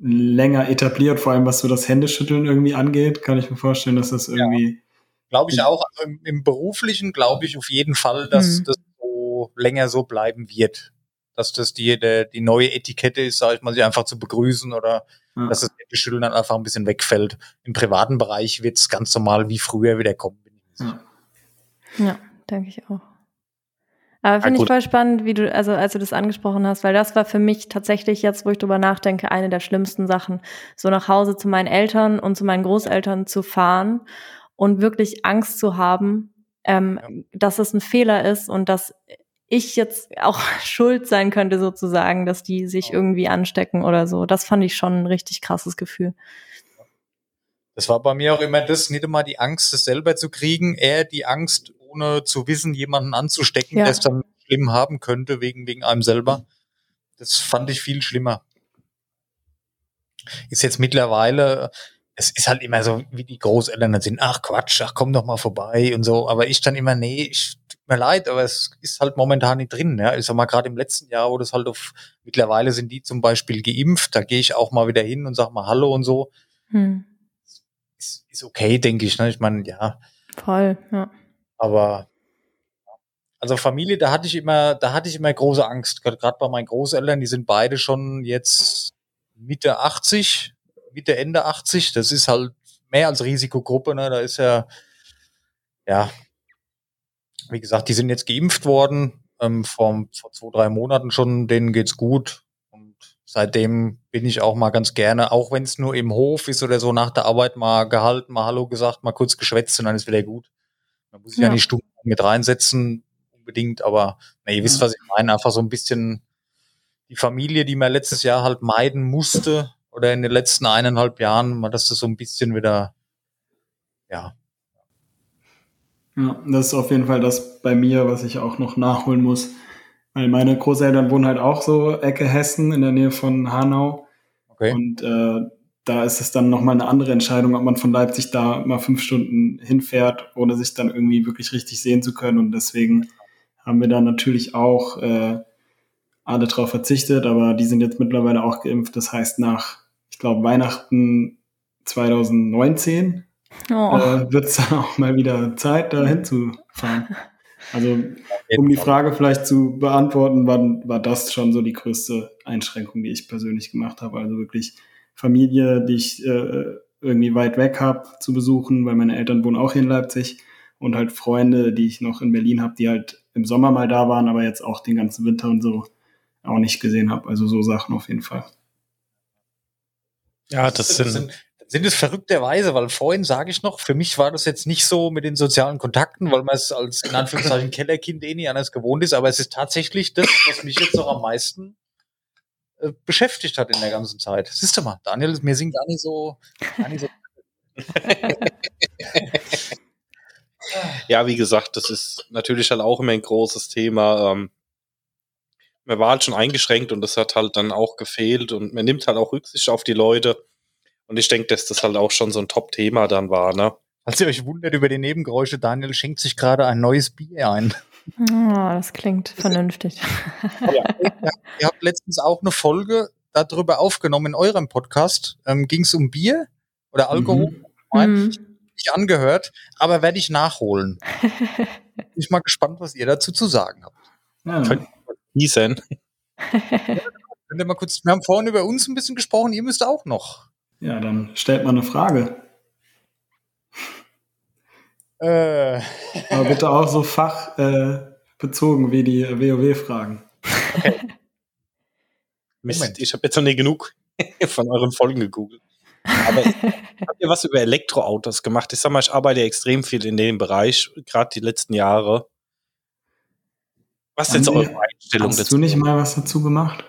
länger etabliert, vor allem was so das Händeschütteln irgendwie angeht, kann ich mir vorstellen, dass das irgendwie. Ja. Glaube ich auch. Also im, im, Beruflichen glaube ich auf jeden Fall, dass mhm. das so länger so bleiben wird. Dass das die, der, die neue Etikette ist, sage ich mal, sie einfach zu begrüßen oder ja. dass das Händeschütteln dann einfach ein bisschen wegfällt. Im privaten Bereich wird es ganz normal wie früher wieder kommen. Ja, ja denke ich auch. Aber finde ich voll spannend, wie du, also als du das angesprochen hast, weil das war für mich tatsächlich jetzt, wo ich drüber nachdenke, eine der schlimmsten Sachen, so nach Hause zu meinen Eltern und zu meinen Großeltern zu fahren und wirklich Angst zu haben, ähm, ja. dass es ein Fehler ist und dass ich jetzt auch <laughs> schuld sein könnte sozusagen, dass die sich irgendwie anstecken oder so. Das fand ich schon ein richtig krasses Gefühl. Das war bei mir auch immer das, nicht immer die Angst, das selber zu kriegen, eher die Angst, ohne zu wissen, jemanden anzustecken, ja. der es dann schlimm haben könnte, wegen, wegen einem selber. Das fand ich viel schlimmer. Ist jetzt mittlerweile, es ist halt immer so, wie die Großeltern dann sind, ach Quatsch, ach komm doch mal vorbei und so. Aber ich dann immer, nee, ich tut mir leid, aber es ist halt momentan nicht drin. Ja. Ich sag mal, gerade im letzten Jahr, wo das halt auf, mittlerweile sind die zum Beispiel geimpft, da gehe ich auch mal wieder hin und sag mal Hallo und so. Hm. Ist, ist okay, denke ich. Ne? Ich meine, ja. Voll, ja Aber also Familie, da hatte ich immer, da hatte ich immer große Angst. Gerade bei meinen Großeltern, die sind beide schon jetzt Mitte 80, Mitte Ende 80. Das ist halt mehr als Risikogruppe. Ne? Da ist ja, ja, wie gesagt, die sind jetzt geimpft worden ähm, vor, vor zwei, drei Monaten schon. Denen geht's gut. Und seitdem bin ich auch mal ganz gerne, auch wenn es nur im Hof ist oder so nach der Arbeit mal gehalten, mal Hallo gesagt, mal kurz geschwätzt und dann ist wieder gut. Man muss sich ja, ja nicht Stunden mit reinsetzen unbedingt, aber na, ihr wisst, was ich meine. Einfach so ein bisschen die Familie, die man letztes Jahr halt meiden musste oder in den letzten eineinhalb Jahren, mal dass das so ein bisschen wieder, ja. Ja, das ist auf jeden Fall das bei mir, was ich auch noch nachholen muss. Weil meine Großeltern wohnen halt auch so Ecke Hessen in der Nähe von Hanau. Okay. Und äh, da ist es dann nochmal eine andere Entscheidung, ob man von Leipzig da mal fünf Stunden hinfährt, ohne sich dann irgendwie wirklich richtig sehen zu können. Und deswegen haben wir da natürlich auch äh, alle drauf verzichtet, aber die sind jetzt mittlerweile auch geimpft. Das heißt, nach, ich glaube, Weihnachten 2019 oh. äh, wird es dann auch mal wieder Zeit, da hinzufahren. Also, um die Frage vielleicht zu beantworten, war, war das schon so die größte Einschränkung, die ich persönlich gemacht habe. Also wirklich Familie, die ich äh, irgendwie weit weg habe, zu besuchen, weil meine Eltern wohnen auch hier in Leipzig und halt Freunde, die ich noch in Berlin habe, die halt im Sommer mal da waren, aber jetzt auch den ganzen Winter und so auch nicht gesehen habe. Also so Sachen auf jeden Fall. Ja, das sind, sind, sind es verrückterweise, weil vorhin sage ich noch, für mich war das jetzt nicht so mit den sozialen Kontakten, weil man es als in Anführungszeichen Kellerkind eh nie anders gewohnt ist, aber es ist tatsächlich das, was mich jetzt noch am meisten äh, beschäftigt hat in der ganzen Zeit. Siehst du mal, Daniel, mir sind gar nicht so, gar nicht so ja, wie gesagt, das ist natürlich halt auch immer ein großes Thema. Ähm, man war halt schon eingeschränkt und das hat halt dann auch gefehlt und man nimmt halt auch Rücksicht auf die Leute. Und ich denke, dass das halt auch schon so ein Top-Thema dann war, ne? Falls ihr euch wundert über die Nebengeräusche, Daniel schenkt sich gerade ein neues Bier ein. Oh, das klingt <laughs> vernünftig. ja, ihr habt letztens auch eine Folge darüber aufgenommen in eurem Podcast. Ähm, Ging es um Bier oder Alkohol? Mhm nicht angehört, aber werde ich nachholen. <laughs> Bin ich mal gespannt, was ihr dazu zu sagen habt. Ja. Könnt ihr sein. <laughs> Könnt ihr mal kurz, wir haben vorhin über uns ein bisschen gesprochen, ihr müsst auch noch. Ja, dann stellt mal eine Frage. Äh. Aber bitte auch so fachbezogen äh, wie die WoW-Fragen. Okay. <laughs> Mist, ich habe jetzt noch nicht genug <laughs> von euren Folgen gegoogelt. Aber habt ihr was über Elektroautos gemacht? Ich sag mal, ich arbeite extrem viel in dem Bereich, gerade die letzten Jahre. Was ist jetzt eure Einstellung hast dazu? Hast du nicht mal was dazu gemacht?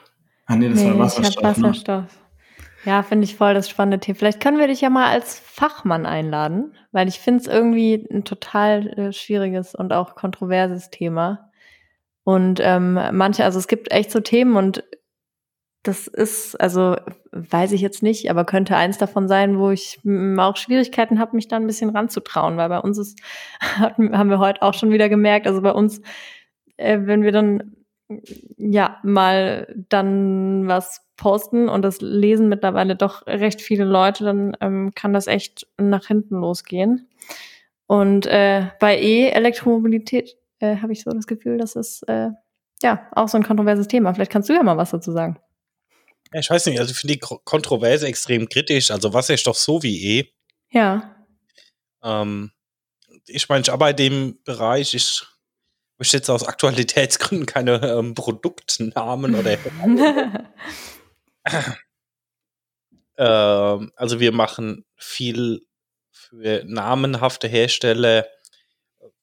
Ah, nee, das nee, war Wasserstoff. Ich hab ne? Wasserstoff. Ja, finde ich voll das spannende Thema. Vielleicht können wir dich ja mal als Fachmann einladen, weil ich finde es irgendwie ein total äh, schwieriges und auch kontroverses Thema. Und ähm, manche, also es gibt echt so Themen und das ist, also weiß ich jetzt nicht, aber könnte eins davon sein, wo ich auch Schwierigkeiten habe, mich da ein bisschen ranzutrauen, weil bei uns ist, <laughs> haben wir heute auch schon wieder gemerkt, also bei uns, äh, wenn wir dann ja mal dann was posten und das lesen mittlerweile doch recht viele Leute, dann ähm, kann das echt nach hinten losgehen. Und äh, bei E-Elektromobilität äh, habe ich so das Gefühl, das ist äh, ja auch so ein kontroverses Thema. Vielleicht kannst du ja mal was dazu sagen. Ja, ich weiß nicht, also ich finde die Kontroverse extrem kritisch. Also Wasserstoff so wie eh. Ja. Ähm, ich meine, ich arbeite im Bereich, ich möchte jetzt aus Aktualitätsgründen keine ähm, Produktnamen oder. <laughs> ähm, also wir machen viel für namenhafte Hersteller,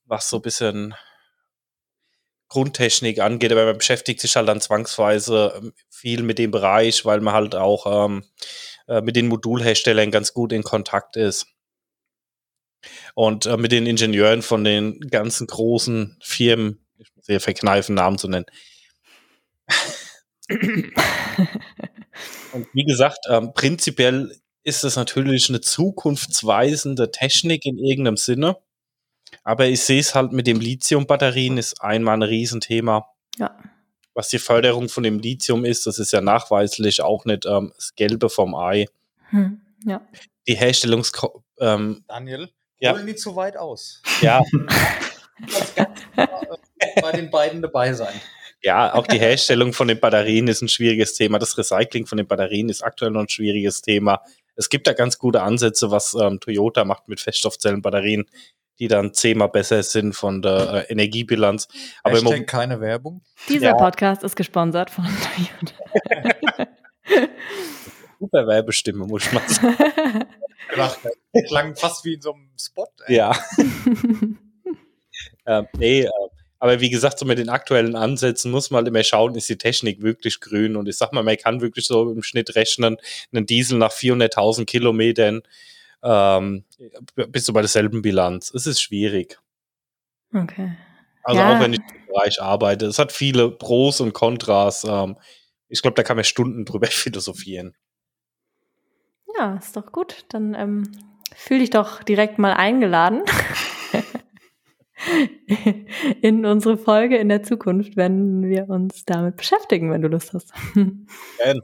was so ein bisschen Grundtechnik angeht, aber man beschäftigt sich halt dann zwangsweise ähm, viel mit dem Bereich, weil man halt auch ähm, äh, mit den Modulherstellern ganz gut in Kontakt ist. Und äh, mit den Ingenieuren von den ganzen großen Firmen, ich muss hier verkneifen, Namen zu nennen. <laughs> Und wie gesagt, ähm, prinzipiell ist es natürlich eine zukunftsweisende Technik in irgendeinem Sinne. Aber ich sehe es halt mit dem Lithium-Batterien ist einmal ein Riesenthema. Ja. Was die Förderung von dem Lithium ist, das ist ja nachweislich auch nicht ähm, das Gelbe vom Ei. Hm, ja. Die Herstellungs... Ähm, Daniel, ja. hol nicht zu weit aus. Ja. <laughs> bei den beiden dabei sein. Ja, auch die Herstellung von den Batterien ist ein schwieriges Thema. Das Recycling von den Batterien ist aktuell noch ein schwieriges Thema. Es gibt da ganz gute Ansätze, was ähm, Toyota macht mit Feststoffzellenbatterien, die dann zehnmal besser sind von der äh, Energiebilanz. Aber Hashtag keine Werbung. Dieser ja. Podcast ist gesponsert von Toyota. <laughs> Super Werbestimme, muss ich <laughs> sagen. Klang fast wie in so einem Spot. Ey. Ja. <laughs> äh, nee, äh, aber wie gesagt, so mit den aktuellen Ansätzen muss man halt immer schauen, ist die Technik wirklich grün? Und ich sag mal, man kann wirklich so im Schnitt rechnen, einen Diesel nach 400.000 Kilometern ähm, bist du bei derselben Bilanz. Es ist schwierig. Okay. Also ja. auch wenn ich im Bereich arbeite, es hat viele Pros und Kontras. Ähm, ich glaube, da kann man Stunden drüber <laughs> philosophieren. Ja, ist doch gut. Dann ähm, fühl dich doch direkt mal eingeladen. <laughs> in unsere Folge in der Zukunft, wenn wir uns damit beschäftigen, wenn du Lust hast. Gerne.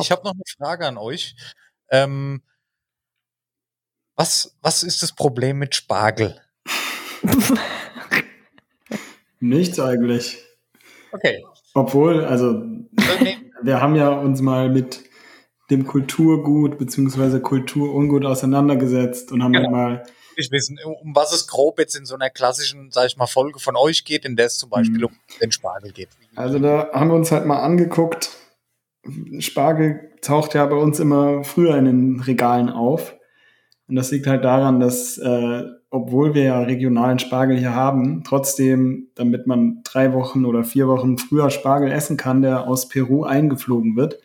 Ich habe noch eine Frage an euch. Ähm, was, was ist das Problem mit Spargel? <laughs> Nichts eigentlich. Okay. Obwohl, also wir haben ja uns mal mit dem Kulturgut beziehungsweise Kulturungut auseinandergesetzt und haben genau. mal nicht wissen, um was es grob jetzt in so einer klassischen, sag ich mal, Folge von euch geht, in der es zum Beispiel mhm. um den Spargel geht. Also da haben wir uns halt mal angeguckt. Spargel taucht ja bei uns immer früher in den Regalen auf. Und das liegt halt daran, dass, äh, obwohl wir ja regionalen Spargel hier haben, trotzdem, damit man drei Wochen oder vier Wochen früher Spargel essen kann, der aus Peru eingeflogen wird.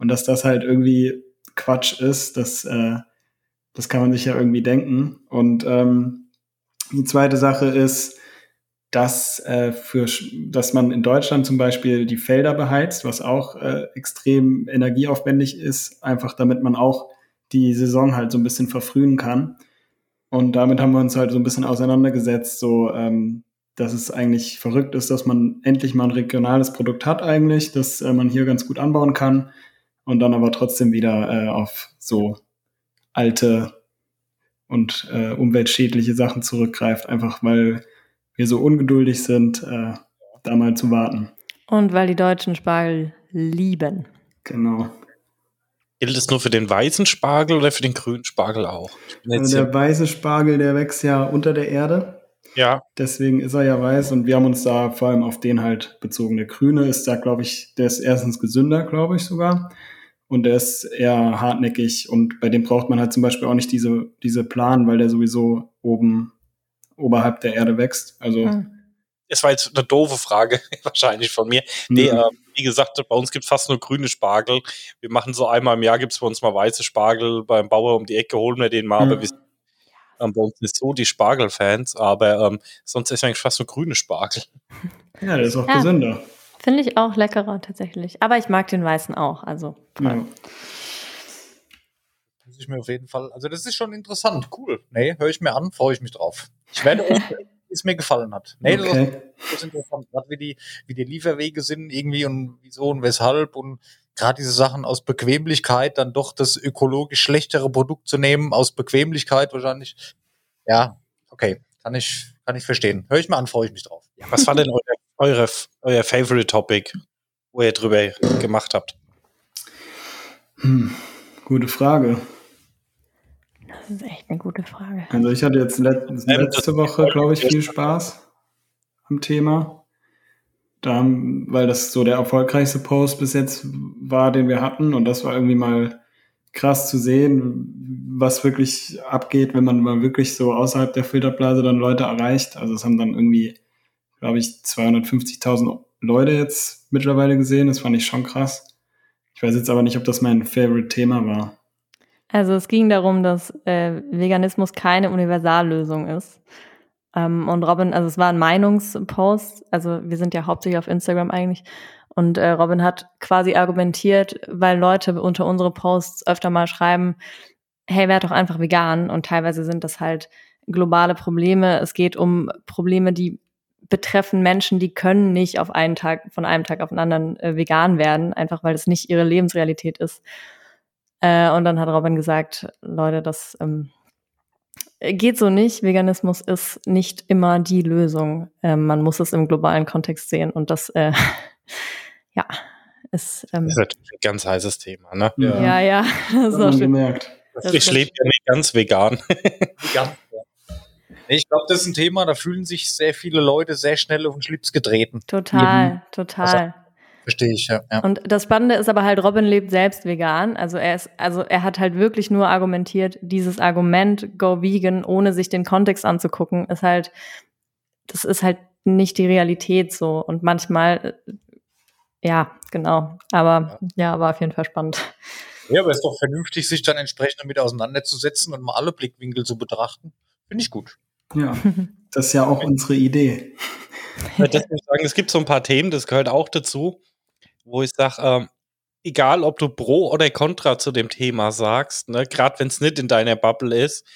Und dass das halt irgendwie Quatsch ist, dass äh, das kann man sich ja irgendwie denken. Und ähm, die zweite Sache ist, dass, äh, für, dass man in Deutschland zum Beispiel die Felder beheizt, was auch äh, extrem energieaufwendig ist, einfach damit man auch die Saison halt so ein bisschen verfrühen kann. Und damit haben wir uns halt so ein bisschen auseinandergesetzt, so ähm, dass es eigentlich verrückt ist, dass man endlich mal ein regionales Produkt hat eigentlich, das äh, man hier ganz gut anbauen kann und dann aber trotzdem wieder äh, auf so alte und äh, umweltschädliche Sachen zurückgreift, einfach weil wir so ungeduldig sind, äh, da mal zu warten. Und weil die Deutschen Spargel lieben. Genau. Gilt es nur für den weißen Spargel oder für den grünen Spargel auch? Also der weiße Spargel, der wächst ja unter der Erde. Ja. Deswegen ist er ja weiß und wir haben uns da vor allem auf den halt bezogen. Der grüne ist da, glaube ich, der ist erstens gesünder, glaube ich sogar und der ist eher hartnäckig und bei dem braucht man halt zum Beispiel auch nicht diese, diese Plan, weil der sowieso oben oberhalb der Erde wächst. Also hm. Es war jetzt eine doofe Frage, <laughs> wahrscheinlich von mir. Nee, mhm. äh, wie gesagt, bei uns gibt es fast nur grüne Spargel. Wir machen so einmal im Jahr gibt es bei uns mal weiße Spargel. Beim Bauer um die Ecke holen wir den mal, mhm. aber wir sind ähm, bei uns nicht so die Spargelfans, aber ähm, sonst ist eigentlich fast nur grüne Spargel. Ja, der ist auch ja. gesünder. Finde ich auch leckerer tatsächlich. Aber ich mag den weißen auch. Also. Ja. Muss ich mir auf jeden Fall. Also das ist schon interessant. Cool. Nee, höre ich mir an, freue ich mich drauf. Ich werde <laughs> wie es mir gefallen hat. Nee, okay. das ist interessant. Gerade wie die, wie die Lieferwege sind irgendwie und wieso und weshalb und gerade diese Sachen aus Bequemlichkeit dann doch das ökologisch schlechtere Produkt zu nehmen, aus Bequemlichkeit wahrscheinlich. Ja, okay. Kann ich, kann ich verstehen. Höre ich mir an, freue ich mich drauf. Ja, was war denn <laughs> euer eure, euer Favorite Topic, wo ihr drüber gemacht habt? Hm, gute Frage. Das ist echt eine gute Frage. Also ich hatte jetzt let letzte Woche, glaube ich, viel Spaß am Thema. Da, weil das so der erfolgreichste Post bis jetzt war, den wir hatten. Und das war irgendwie mal krass zu sehen, was wirklich abgeht, wenn man mal wirklich so außerhalb der Filterblase dann Leute erreicht. Also es haben dann irgendwie glaube ich, 250.000 Leute jetzt mittlerweile gesehen. Das fand ich schon krass. Ich weiß jetzt aber nicht, ob das mein Favorite-Thema war. Also es ging darum, dass äh, Veganismus keine Universallösung ist. Ähm, und Robin, also es war ein Meinungspost, also wir sind ja hauptsächlich auf Instagram eigentlich. Und äh, Robin hat quasi argumentiert, weil Leute unter unsere Posts öfter mal schreiben, hey, werd doch einfach vegan. Und teilweise sind das halt globale Probleme. Es geht um Probleme, die betreffen Menschen, die können nicht auf einen Tag, von einem Tag auf den anderen äh, vegan werden, einfach weil es nicht ihre Lebensrealität ist. Äh, und dann hat Robin gesagt, Leute, das ähm, geht so nicht. Veganismus ist nicht immer die Lösung. Ähm, man muss es im globalen Kontext sehen und das, äh, <laughs> ja, ist. Ähm, das ist natürlich ein ganz heißes Thema, ne? Ja, ja, ja <laughs> das ist auch schön. gemerkt. Das ich lebe ja nicht ganz vegan. vegan. Ich glaube, das ist ein Thema, da fühlen sich sehr viele Leute sehr schnell auf den Schlips getreten. Total, mhm. total. Also, verstehe ich, ja, ja. Und das Spannende ist aber halt, Robin lebt selbst vegan. Also er ist, also er hat halt wirklich nur argumentiert, dieses Argument Go Vegan, ohne sich den Kontext anzugucken, ist halt, das ist halt nicht die Realität so. Und manchmal, ja, genau. Aber ja, war auf jeden Fall spannend. Ja, aber es ist doch vernünftig, sich dann entsprechend damit auseinanderzusetzen und mal alle Blickwinkel zu betrachten. Finde ich gut. Ja, das ist ja auch unsere Idee. Das muss ich sagen, es gibt so ein paar Themen, das gehört auch dazu, wo ich sage, ähm, egal ob du Pro oder Contra zu dem Thema sagst, ne, gerade wenn es nicht in deiner Bubble ist,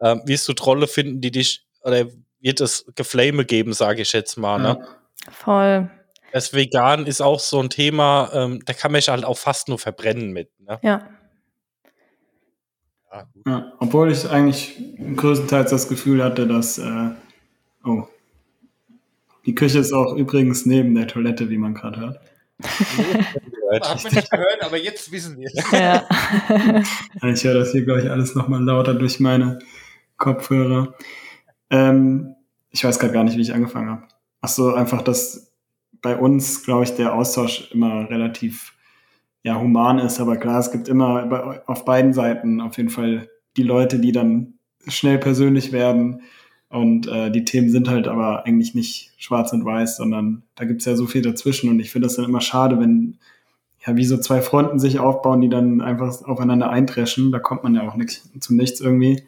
ähm, wirst du Trolle finden, die dich, oder wird es Geflame geben, sage ich jetzt mal. Ne? Ja. Voll. Das Vegan ist auch so ein Thema, ähm, da kann man sich halt auch fast nur verbrennen mit. Ne? Ja. Ja, ja, obwohl ich eigentlich größtenteils das Gefühl hatte, dass, äh, oh, die Küche ist auch übrigens neben der Toilette, wie man gerade hört. Hat man nicht gehört, aber jetzt wissen wir es. <laughs> Ja. ich höre das hier, glaube ich, alles nochmal lauter durch meine Kopfhörer. Ähm, ich weiß gerade gar nicht, wie ich angefangen habe. Ach so, einfach, dass bei uns, glaube ich, der Austausch immer relativ ja, human ist. Aber klar, es gibt immer auf beiden Seiten auf jeden Fall die Leute, die dann schnell persönlich werden. Und äh, die Themen sind halt aber eigentlich nicht schwarz und weiß, sondern da gibt's ja so viel dazwischen. Und ich finde das dann immer schade, wenn ja wie so zwei Fronten sich aufbauen, die dann einfach aufeinander eintreschen. Da kommt man ja auch nicht zum Nichts irgendwie.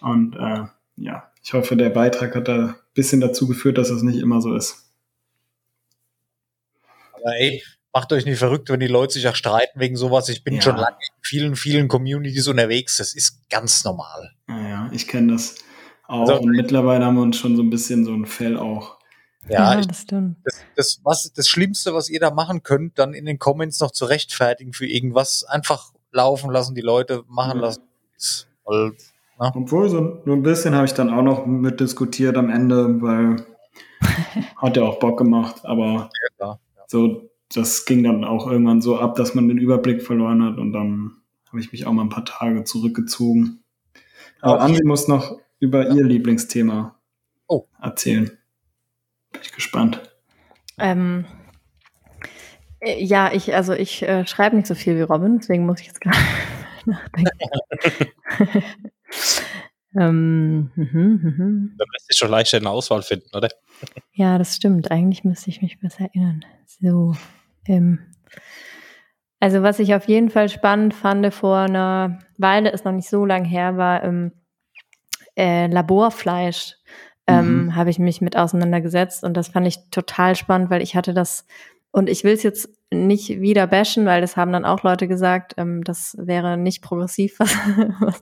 Und äh, ja, ich hoffe, der Beitrag hat da ein bisschen dazu geführt, dass es das nicht immer so ist. Aber ey, macht euch nicht verrückt, wenn die Leute sich auch streiten wegen sowas. Ich bin ja. schon lange in vielen, vielen Communities unterwegs. Das ist ganz normal. Ja, ja ich kenne das auch. Also, und mittlerweile haben wir uns schon so ein bisschen so ein Fell auch. Ja, ja das stimmt. Das, das, was, das Schlimmste, was ihr da machen könnt, dann in den Comments noch zu rechtfertigen für irgendwas, einfach laufen lassen, die Leute machen ja. lassen. Weil, na? Obwohl, so nur ein bisschen habe ich dann auch noch mitdiskutiert am Ende, weil <laughs> hat ja auch Bock gemacht, aber ja, so das ging dann auch irgendwann so ab, dass man den Überblick verloren hat und dann habe ich mich auch mal ein paar Tage zurückgezogen. Aber okay. Andi muss noch über ja. ihr Lieblingsthema oh. erzählen. Bin ich gespannt. Ähm, äh, ja, ich, also ich äh, schreibe nicht so viel wie Robin, deswegen muss ich jetzt gar <laughs> nachdenken. <laughs> ähm, mh, mh. Da lässt sich schon leichter eine Auswahl finden, oder? ja, das stimmt. Eigentlich müsste ich mich besser erinnern. So. Ähm, also was ich auf jeden Fall spannend fand vor einer Weile, ist noch nicht so lang her, war ähm, äh, Laborfleisch. Ähm, mhm. habe ich mich mit auseinandergesetzt und das fand ich total spannend, weil ich hatte das und ich will es jetzt nicht wieder bashen, weil das haben dann auch Leute gesagt, ähm, das wäre nicht progressiv, <laughs> was, was,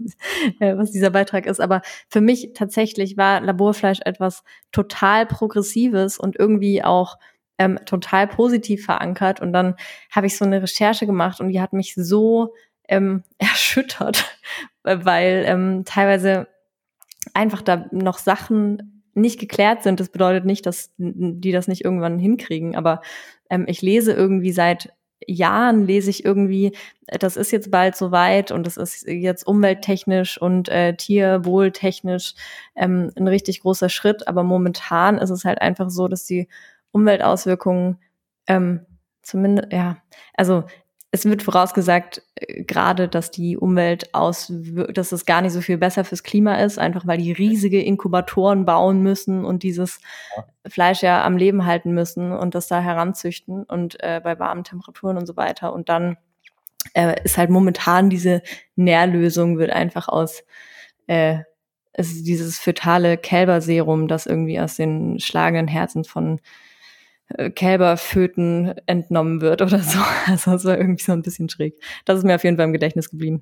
äh, was dieser Beitrag ist. Aber für mich tatsächlich war Laborfleisch etwas total Progressives und irgendwie auch ähm, total positiv verankert. Und dann habe ich so eine Recherche gemacht und die hat mich so ähm, <laughs> erschüttert, weil ähm, teilweise einfach da noch Sachen nicht geklärt sind. Das bedeutet nicht, dass die das nicht irgendwann hinkriegen, aber ähm, ich lese irgendwie seit Jahren lese ich irgendwie, das ist jetzt bald soweit und das ist jetzt umwelttechnisch und äh, tierwohltechnisch ähm, ein richtig großer Schritt. Aber momentan ist es halt einfach so, dass die Umweltauswirkungen ähm, zumindest, ja, also es wird vorausgesagt, äh, gerade, dass die Umwelt aus, dass es gar nicht so viel besser fürs Klima ist, einfach weil die riesige Inkubatoren bauen müssen und dieses. Fleisch ja am Leben halten müssen und das da heranzüchten und äh, bei warmen Temperaturen und so weiter. Und dann äh, ist halt momentan diese Nährlösung wird einfach aus äh, es ist dieses fetale Kälberserum, das irgendwie aus den schlagenden Herzen von äh, Kälberföten entnommen wird oder so. <laughs> Also das war irgendwie so ein bisschen schräg. Das ist mir auf jeden Fall im Gedächtnis geblieben.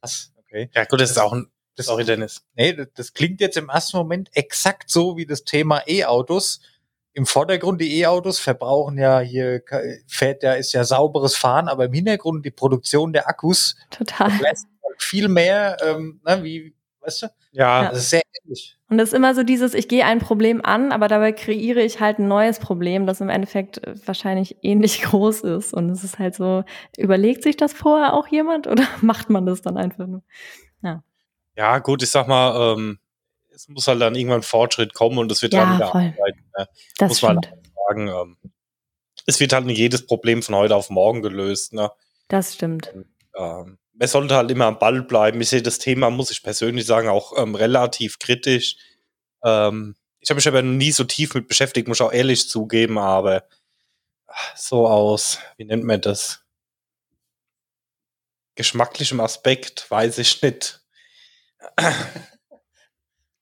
Was? Okay. Ja gut, das ist auch ein das auch Dennis. Nee, das, das klingt jetzt im ersten Moment exakt so wie das Thema E-Autos. Im Vordergrund die E-Autos verbrauchen ja hier fährt ja ist ja sauberes Fahren, aber im Hintergrund die Produktion der Akkus total viel mehr ähm, ne, wie weißt du? Ja, Das ist sehr ähnlich. Und das ist immer so dieses, ich gehe ein Problem an, aber dabei kreiere ich halt ein neues Problem, das im Endeffekt äh, wahrscheinlich ähnlich <laughs> groß ist. Und es ist halt so, überlegt sich das vorher auch jemand oder <laughs> macht man das dann einfach nur? ja, gut, ich sag mal, ähm, es muss halt dann irgendwann Fortschritt kommen und es wird Ja, dann wieder voll. arbeiten. Ne? Das muss man stimmt. sagen, ähm, es wird halt nicht jedes Problem von heute auf morgen gelöst. Ne? Das stimmt. ähm, man sollte halt immer am Ball bleiben. Ich sehe das Thema, muss ich persönlich sagen, auch ähm, relativ kritisch. Ähm, ich habe mich aber noch nie so tief mit beschäftigt, muss ich auch ehrlich zugeben, aber ach, so aus, wie nennt man das? Geschmacklichem Aspekt, weiß ich nicht. <laughs>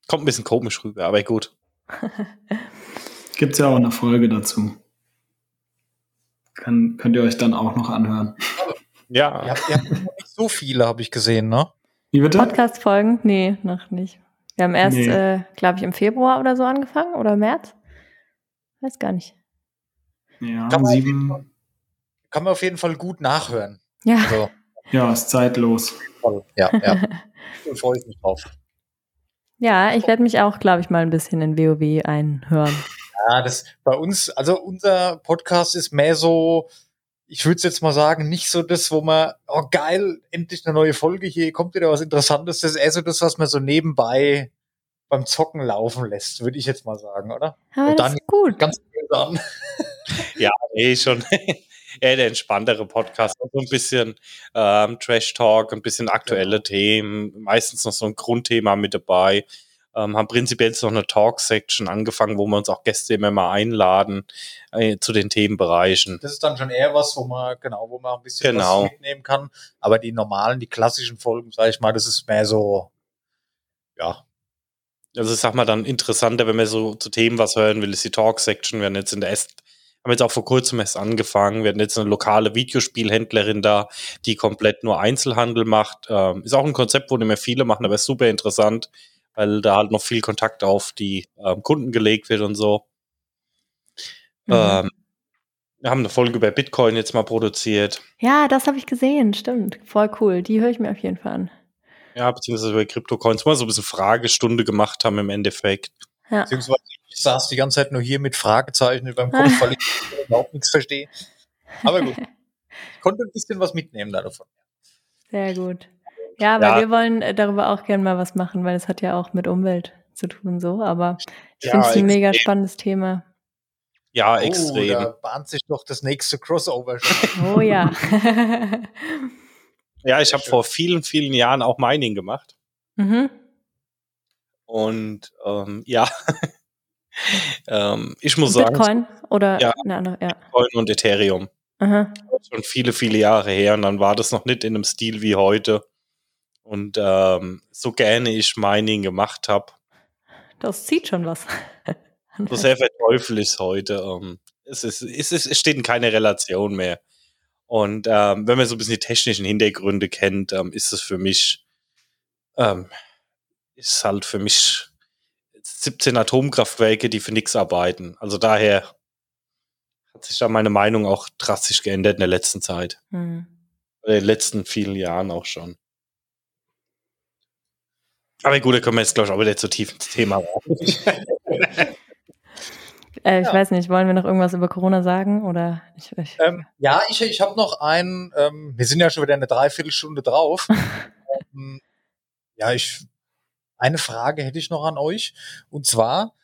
Kommt ein bisschen komisch rüber, aber gut. <laughs> Gibt's ja auch eine Folge dazu. Kann, könnt ihr euch dann auch noch anhören. Ja, Ihr habt, ihr habt noch nicht so viele, habe ich gesehen, ne? Wie bitte? Podcast-Folgen? Nee, noch nicht. Wir haben erst, Nee. äh, glaube ich, im Februar oder so angefangen oder März. Weiß gar nicht. Ja, Kann man- sieben. Kann man auf jeden Fall gut nachhören. Ja, Also, Ja, ist zeitlos. Ja, ja. <laughs> Da freue ich mich drauf. ja ich werde mich auch, glaube ich, mal ein bisschen in WoW einhören. Ja, das bei uns, also unser Podcast ist mehr so, ich würde jetzt mal sagen, nicht so das, wo man, oh geil, endlich eine neue Folge, hier kommt wieder was Interessantes. Das ist eher so das, was man so nebenbei beim Zocken laufen lässt, würde ich jetzt mal sagen, oder? Aber Und das dann- ist gut. Ganz an. <laughs> Ja, eh schon. <laughs> Eher der entspanntere Podcast. So ein bisschen ähm, Trash-Talk, ein bisschen aktuelle Themen, meistens noch so ein Grundthema mit dabei. Ähm, haben prinzipiell jetzt noch eine Talk-Section angefangen, wo wir uns auch Gäste immer mal einladen äh, zu den Themenbereichen. Das ist dann schon eher was, wo man, genau, wo man ein bisschen Genau. was mitnehmen kann. Aber die normalen, die klassischen Folgen, sage ich mal, das ist mehr so, ja, Also ich sag mal dann interessanter, wenn man so zu Themen was hören will, ist die Talk-Section. Wir haben jetzt in der ersten, haben jetzt auch vor kurzem erst angefangen. Wir hatten jetzt eine lokale Videospielhändlerin da, die komplett nur Einzelhandel macht. Ähm, ist auch ein Konzept, wo nicht mehr viele machen, aber ist super interessant, weil da halt noch viel Kontakt auf die ähm, Kunden gelegt wird und so. Mhm. Ähm, wir haben eine Folge über Bitcoin jetzt mal produziert. Ja, das habe ich gesehen, stimmt. Voll cool. Die höre ich mir auf jeden Fall an. Ja, beziehungsweise über Kryptocoins, wir so ein bisschen Fragestunde gemacht haben im Endeffekt. Ja. beziehungsweise ich saß die ganze Zeit nur hier mit Fragezeichen über dem Kopf, weil ich überhaupt nichts verstehe. Aber gut. <laughs> Ich konnte ein bisschen was mitnehmen da davon. Sehr gut. Ja, weil Ja. wir wollen äh, darüber auch gerne mal was machen, weil es hat ja auch mit Umwelt zu tun, so. Aber ich Ja, finde es ein mega spannendes Thema. Ja, Oh, extrem. da bahnt sich doch das nächste Crossover schon. Oh ja. <laughs> <laughs> Ja, ich habe vor vielen, vielen Jahren auch Mining gemacht. mhm. Und ähm, ja, <laughs> ähm, ich muss sagen, Bitcoin oder Ja. eine andere, ja. Bitcoin und Ethereum. Aha. Schon viele, viele Jahre her und dann war das noch nicht in einem Stil wie heute. Und ähm, so gerne ich Mining gemacht habe, Das zieht schon was. <laughs> so sehr verteufel ich es heute. Ähm, es, ist, es, ist, es steht in keine Relation mehr. Und ähm, wenn man so ein bisschen die technischen Hintergründe kennt, ähm, ist es für mich, ähm, ist halt für mich 17 Atomkraftwerke, die für nichts arbeiten. Also daher hat sich da meine Meinung auch drastisch geändert in der letzten Zeit. Hm. Oder in den letzten vielen Jahren auch schon. Aber gut, da können wir jetzt, glaube ich, auch wieder zu tief ins Thema. <laughs> Äh, ich Ja. weiß nicht, wollen wir noch irgendwas über Corona sagen? Oder ich, ich, ähm, ja, ich, ich habe noch einen, ähm, wir sind ja schon wieder eine Dreiviertelstunde drauf. <laughs> ähm, ja, ich, eine Frage hätte ich noch an euch. Und zwar,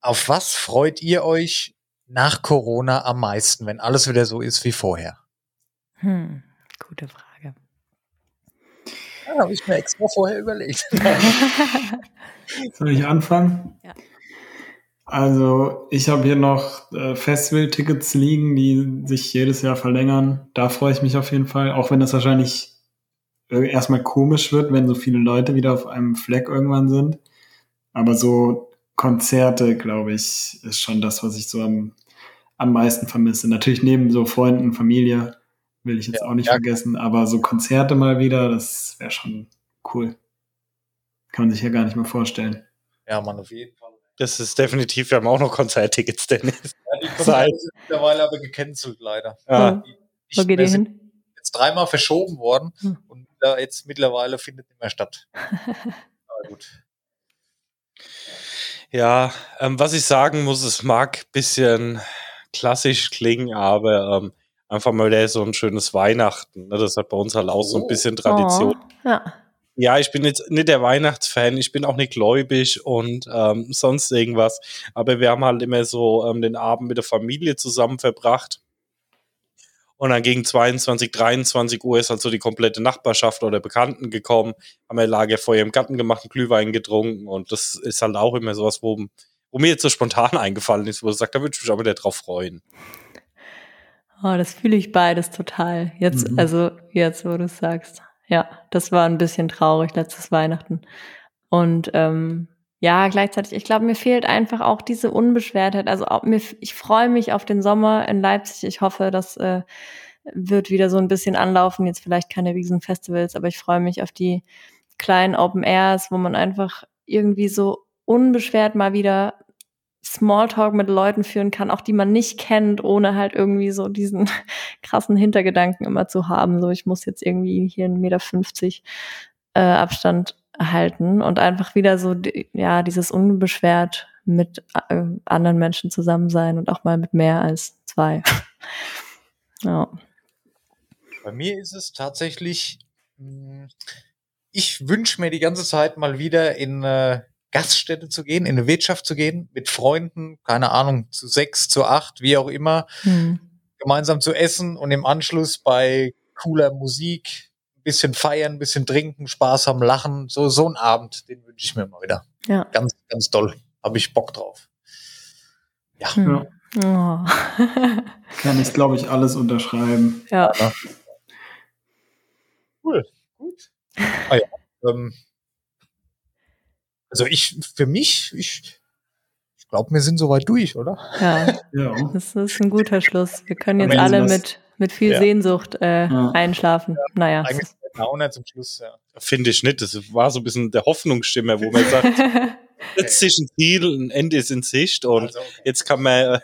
auf was freut ihr euch nach Corona am meisten, wenn alles wieder so ist wie vorher? hm, gute Frage. Ja, habe ich mir extra vorher überlegt. <laughs> Soll ich anfangen? Ja. Also, ich habe hier noch äh, Festival-Tickets liegen, die sich jedes Jahr verlängern. Da freue ich mich auf jeden Fall, auch wenn das wahrscheinlich äh, erstmal komisch wird, wenn so viele Leute wieder auf einem Fleck irgendwann sind. Aber so Konzerte, glaube ich, ist schon das, was ich so am, am meisten vermisse. Natürlich neben so Freunden, Familie will ich jetzt Ja, auch nicht ja. vergessen, aber so Konzerte mal wieder, das wäre schon cool. Kann man sich ja gar nicht mehr vorstellen. ja, Mann, auf jeden Fall. Das ist definitiv, wir haben auch noch Konzerttickets, Dennis. <laughs> Ja, die Zeit. Konzerte sind mittlerweile aber gecancelt, leider. Ja, Die wo geht ihr sind hin? jetzt dreimal verschoben worden Hm. und da jetzt mittlerweile findet nicht mehr statt. <laughs> Aber gut. Ja, ähm, was ich sagen muss, es mag bisschen klassisch klingen, aber ähm, einfach mal wieder so ein schönes Weihnachten. Ne? Das hat bei uns halt auch so ein Oh. bisschen Tradition. Oh, ja. Ja, ich bin jetzt nicht der Weihnachtsfan, ich bin auch nicht gläubig und ähm, sonst irgendwas. Aber wir haben halt immer so ähm, den Abend mit der Familie zusammen verbracht. Und dann gegen 22, 23 Uhr ist halt so die komplette Nachbarschaft oder Bekannten gekommen, haben wir Lagerfeuer im Garten gemacht, einen Glühwein getrunken und das ist halt auch immer sowas, wo, wo mir jetzt so spontan <laughs> eingefallen ist, wo ich sage, da würde ich mich auch wieder drauf freuen. Oh, das fühle ich beides total. Jetzt, Mhm. also jetzt, wo du es sagst. Ja, das war ein bisschen traurig letztes Weihnachten. Und ähm, ja, gleichzeitig, ich glaube, mir fehlt einfach auch diese Unbeschwertheit. Also auch mir, ich freue mich auf den Sommer in Leipzig. Ich hoffe, das äh, wird wieder so ein bisschen anlaufen. Jetzt vielleicht keine riesen Festivals, aber ich freue mich auf die kleinen Open Airs, wo man einfach irgendwie so unbeschwert mal wieder Smalltalk mit Leuten führen kann, auch die man nicht kennt, ohne halt irgendwie so diesen <laughs> krassen Hintergedanken immer zu haben. So, ich muss jetzt irgendwie hier einen Meter fünfzig äh, Abstand halten und einfach wieder so, ja, dieses unbeschwert mit äh, anderen Menschen zusammen sein und auch mal mit mehr als zwei. <laughs> ja. Bei mir ist es tatsächlich, mh, ich wünsche mir die ganze Zeit mal wieder in eine Gaststätte zu gehen, in eine Wirtschaft zu gehen, mit Freunden, keine Ahnung, zu sechs, zu acht, wie auch immer, Hm. gemeinsam zu essen und im Anschluss bei cooler Musik ein bisschen feiern, ein bisschen trinken, Spaß haben, lachen. So, so ein Abend, den wünsche ich mir mal wieder. Ja. Ganz, ganz toll. Habe ich Bock drauf. Ja. Hm. Oh. Kann ich, glaube ich, alles unterschreiben. ja. Cool, gut. Ah ja, ähm, also ich, für mich, ich, ich glaube, wir sind soweit durch, oder? ja. <laughs> Ja. Das ist ein guter Schluss. Wir können jetzt alle mit, mit viel Ja. Sehnsucht äh, Ja. einschlafen. Naja. Eigentlich der Downer zum Schluss, ja. Finde ich nicht. Das war so ein bisschen der Hoffnungsstimme, wo man sagt, <laughs> jetzt ist ein Ziel, ein Ende ist in Sicht und Also, okay. jetzt kann man,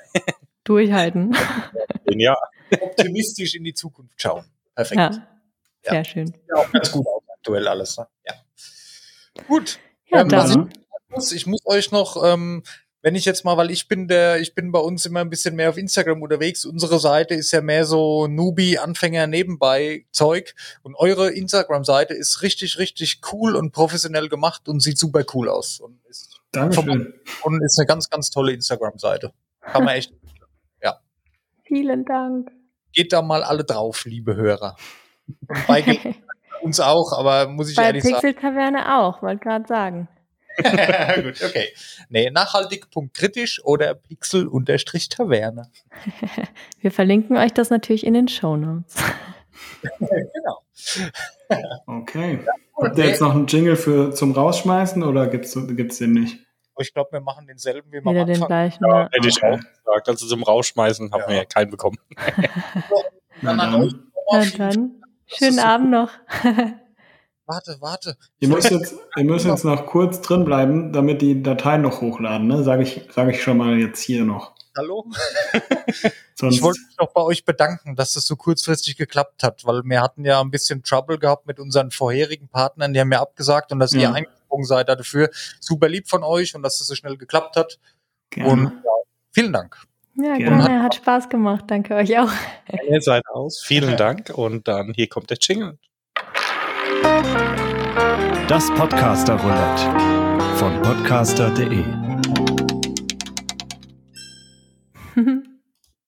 Durchhalten. <laughs> äh, ja, optimistisch in die Zukunft schauen. Perfekt. Ja. Ja. Sehr schön. Ja, auch ganz gut aus aktuell alles. Ne? Ja. Gut. Ja, Ähm, dann. muss, ich muss euch noch, ähm, wenn ich jetzt mal, weil ich bin der, ich bin bei uns immer ein bisschen mehr auf Instagram unterwegs. Unsere Seite ist ja mehr so Newbie, Anfänger nebenbei Zeug. Und eure Instagram-Seite ist richtig, richtig cool und professionell gemacht und sieht super cool aus. Und ist, Dankeschön. und ist eine ganz, ganz tolle Instagram-Seite. Kann man echt, <laughs> Vielen Dank. geht da mal alle drauf, liebe Hörer. Und bei <laughs> uns auch, aber muss ich Bei ehrlich sagen. Pixel Taverne auch, wollte gerade sagen. <laughs> Gut, okay. Nee, nachhaltig.kritisch oder pixel-taverne. <laughs> Wir verlinken euch das natürlich in den Show Notes. <laughs> Genau. Okay. Habt ihr jetzt noch einen Jingle für zum Rausschmeißen oder gibt's, gibt's den nicht? Aber ich glaube, wir machen denselben wie wir Wieder am den gleichen. ja Ja. hätte ich auch gesagt. Also zum Rausschmeißen haben Ja. wir ja keinen bekommen. Na Dann an dann. dann. Schönen so- Abend noch. <laughs> Warte, warte. Ihr müsst jetzt, ihr müsst jetzt noch kurz drin bleiben, damit die Dateien noch hochladen, ne? Sage ich, sag ich schon mal jetzt hier noch. Hallo? <laughs> Sonst, Ich wollte mich noch bei euch bedanken, dass das so kurzfristig geklappt hat, weil wir hatten ja ein bisschen Trouble gehabt mit unseren vorherigen Partnern, die haben ja abgesagt und dass Ja. ihr eingesprungen seid dafür. Super lieb von euch und dass das so schnell geklappt hat. gerne. Und ja, vielen Dank. Ja, Gerne. gerne. Hat Spaß gemacht. Danke euch auch. Ihr seid aus. Vielen Dank. Und dann hier kommt der Jingle. Das Podcaster Roulette von podcaster.de